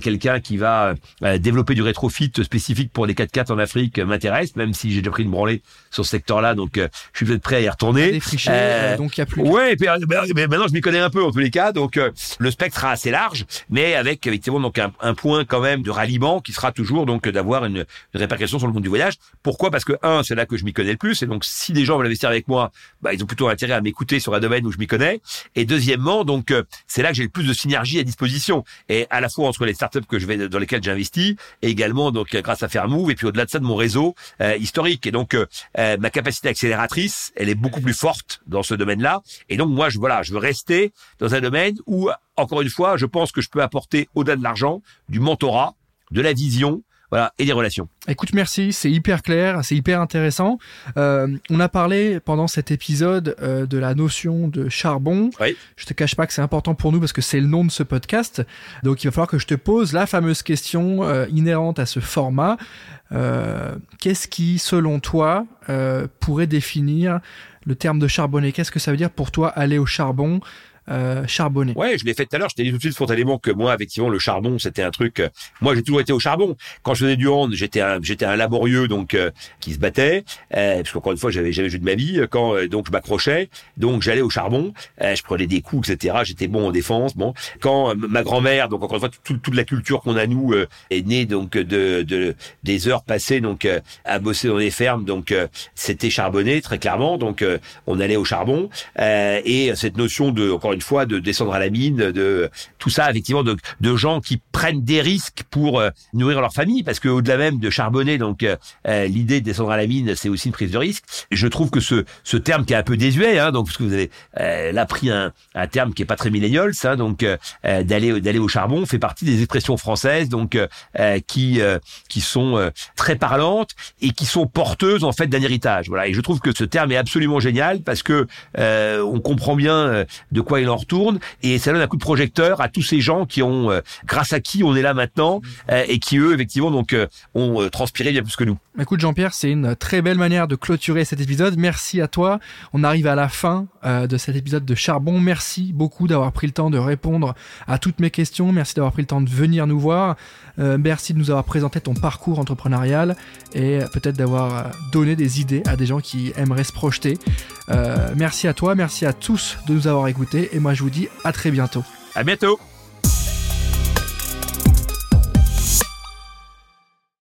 quelqu'un qui va développer du rétrofit spécifique pour les 4x4 en Afrique m'intéresse, même si j'ai déjà pris une branlée sur ce secteur-là, donc je suis peut-être prêt à y retourner. Défriché, donc il y a plus. Ouais, mais, maintenant je m'y connais un peu en tous les cas, donc le spectre sera assez large, mais avec effectivement donc un, un point quand même de ralliement qui sera toujours donc d'avoir une, répercussion sur le monde du voyage. Pourquoi? Parce que un, c'est là que je m'y connais le plus, et donc si des gens veulent investir avec moi, bah, ils ont plutôt intérêt à m'écouter sur un domaine où je m'y connais. Et deuxièmement, donc euh, c'est là que j'ai le plus de synergie à disposition, et à la fois entre les startups que je vais dans lesquelles j'investis, et également donc grâce à Fairmove, et puis au-delà de ça de mon réseau euh, historique. Et donc euh, ma capacité accélératrice, elle est beaucoup plus forte dans ce domaine-là. Et donc moi, je voilà, je veux rester dans un domaine où encore une fois, je pense que je peux apporter au-delà de l'argent du mentorat, de la vision, voilà, et des relations. Écoute, merci, c'est hyper clair, c'est hyper intéressant. Euh, on a parlé pendant cet épisode euh, de la notion de charbon. Oui. Je te cache pas que c'est important pour nous parce que c'est le nom de ce podcast. Donc il va falloir que je te pose la fameuse question euh, inhérente à ce format. Qu'est-ce qui, selon toi, pourrait définir le terme de charbonner. Qu'est-ce que ça veut dire pour toi aller au charbon? Euh, charbonner. Ouais, je l'ai fait tout à l'heure. Je t'ai dit tout de suite spontanément que moi, effectivement, le charbon, c'était un truc. Euh, moi, j'ai toujours été au charbon. Quand je faisais du hand, j'étais un, j'étais un laborieux donc euh, qui se battait. parce qu'encore une fois, j'avais jamais joué de ma vie. Quand donc je m'accrochais, donc j'allais au charbon. je prenais des coups, etc. J'étais bon en défense. Bon, quand ma grand-mère, donc encore une fois, toute la culture qu'on a nous est née donc de, de des heures passées donc à bosser dans les fermes. Donc c'était charbonné très clairement. Donc on allait au charbon et cette notion de encore une une fois de descendre à la mine, de tout ça effectivement de, de gens qui prennent des risques pour euh, nourrir leur famille, parce que au-delà même de charbonner, donc euh, euh, l'idée de descendre à la mine, c'est aussi une prise de risque. Je trouve que ce, ce terme qui est un peu désuet, hein, donc parce que vous avez là pris un, un terme qui est pas très millénial, hein, donc d'aller d'aller au charbon fait partie des expressions françaises, donc qui qui sont très parlantes et qui sont porteuses en fait d'un héritage. Voilà, et je trouve que ce terme est absolument génial parce que on comprend bien de quoi il retourne et ça donne un coup de projecteur à tous ces gens qui ont, euh, grâce à qui on est là maintenant euh, et qui eux effectivement donc euh, ont transpiré bien plus que nous. Écoute Jean-Pierre, c'est une très belle manière de clôturer cet épisode. Merci à toi. On arrive à la fin de cet épisode de Charbon. Merci beaucoup d'avoir pris le temps de répondre à toutes mes questions. Merci d'avoir pris le temps de venir nous voir. merci de nous avoir présenté ton parcours entrepreneurial et peut-être d'avoir donné des idées à des gens qui aimeraient se projeter. merci à toi, merci à tous de nous avoir écoutés et moi je vous dis à très bientôt. À bientôt.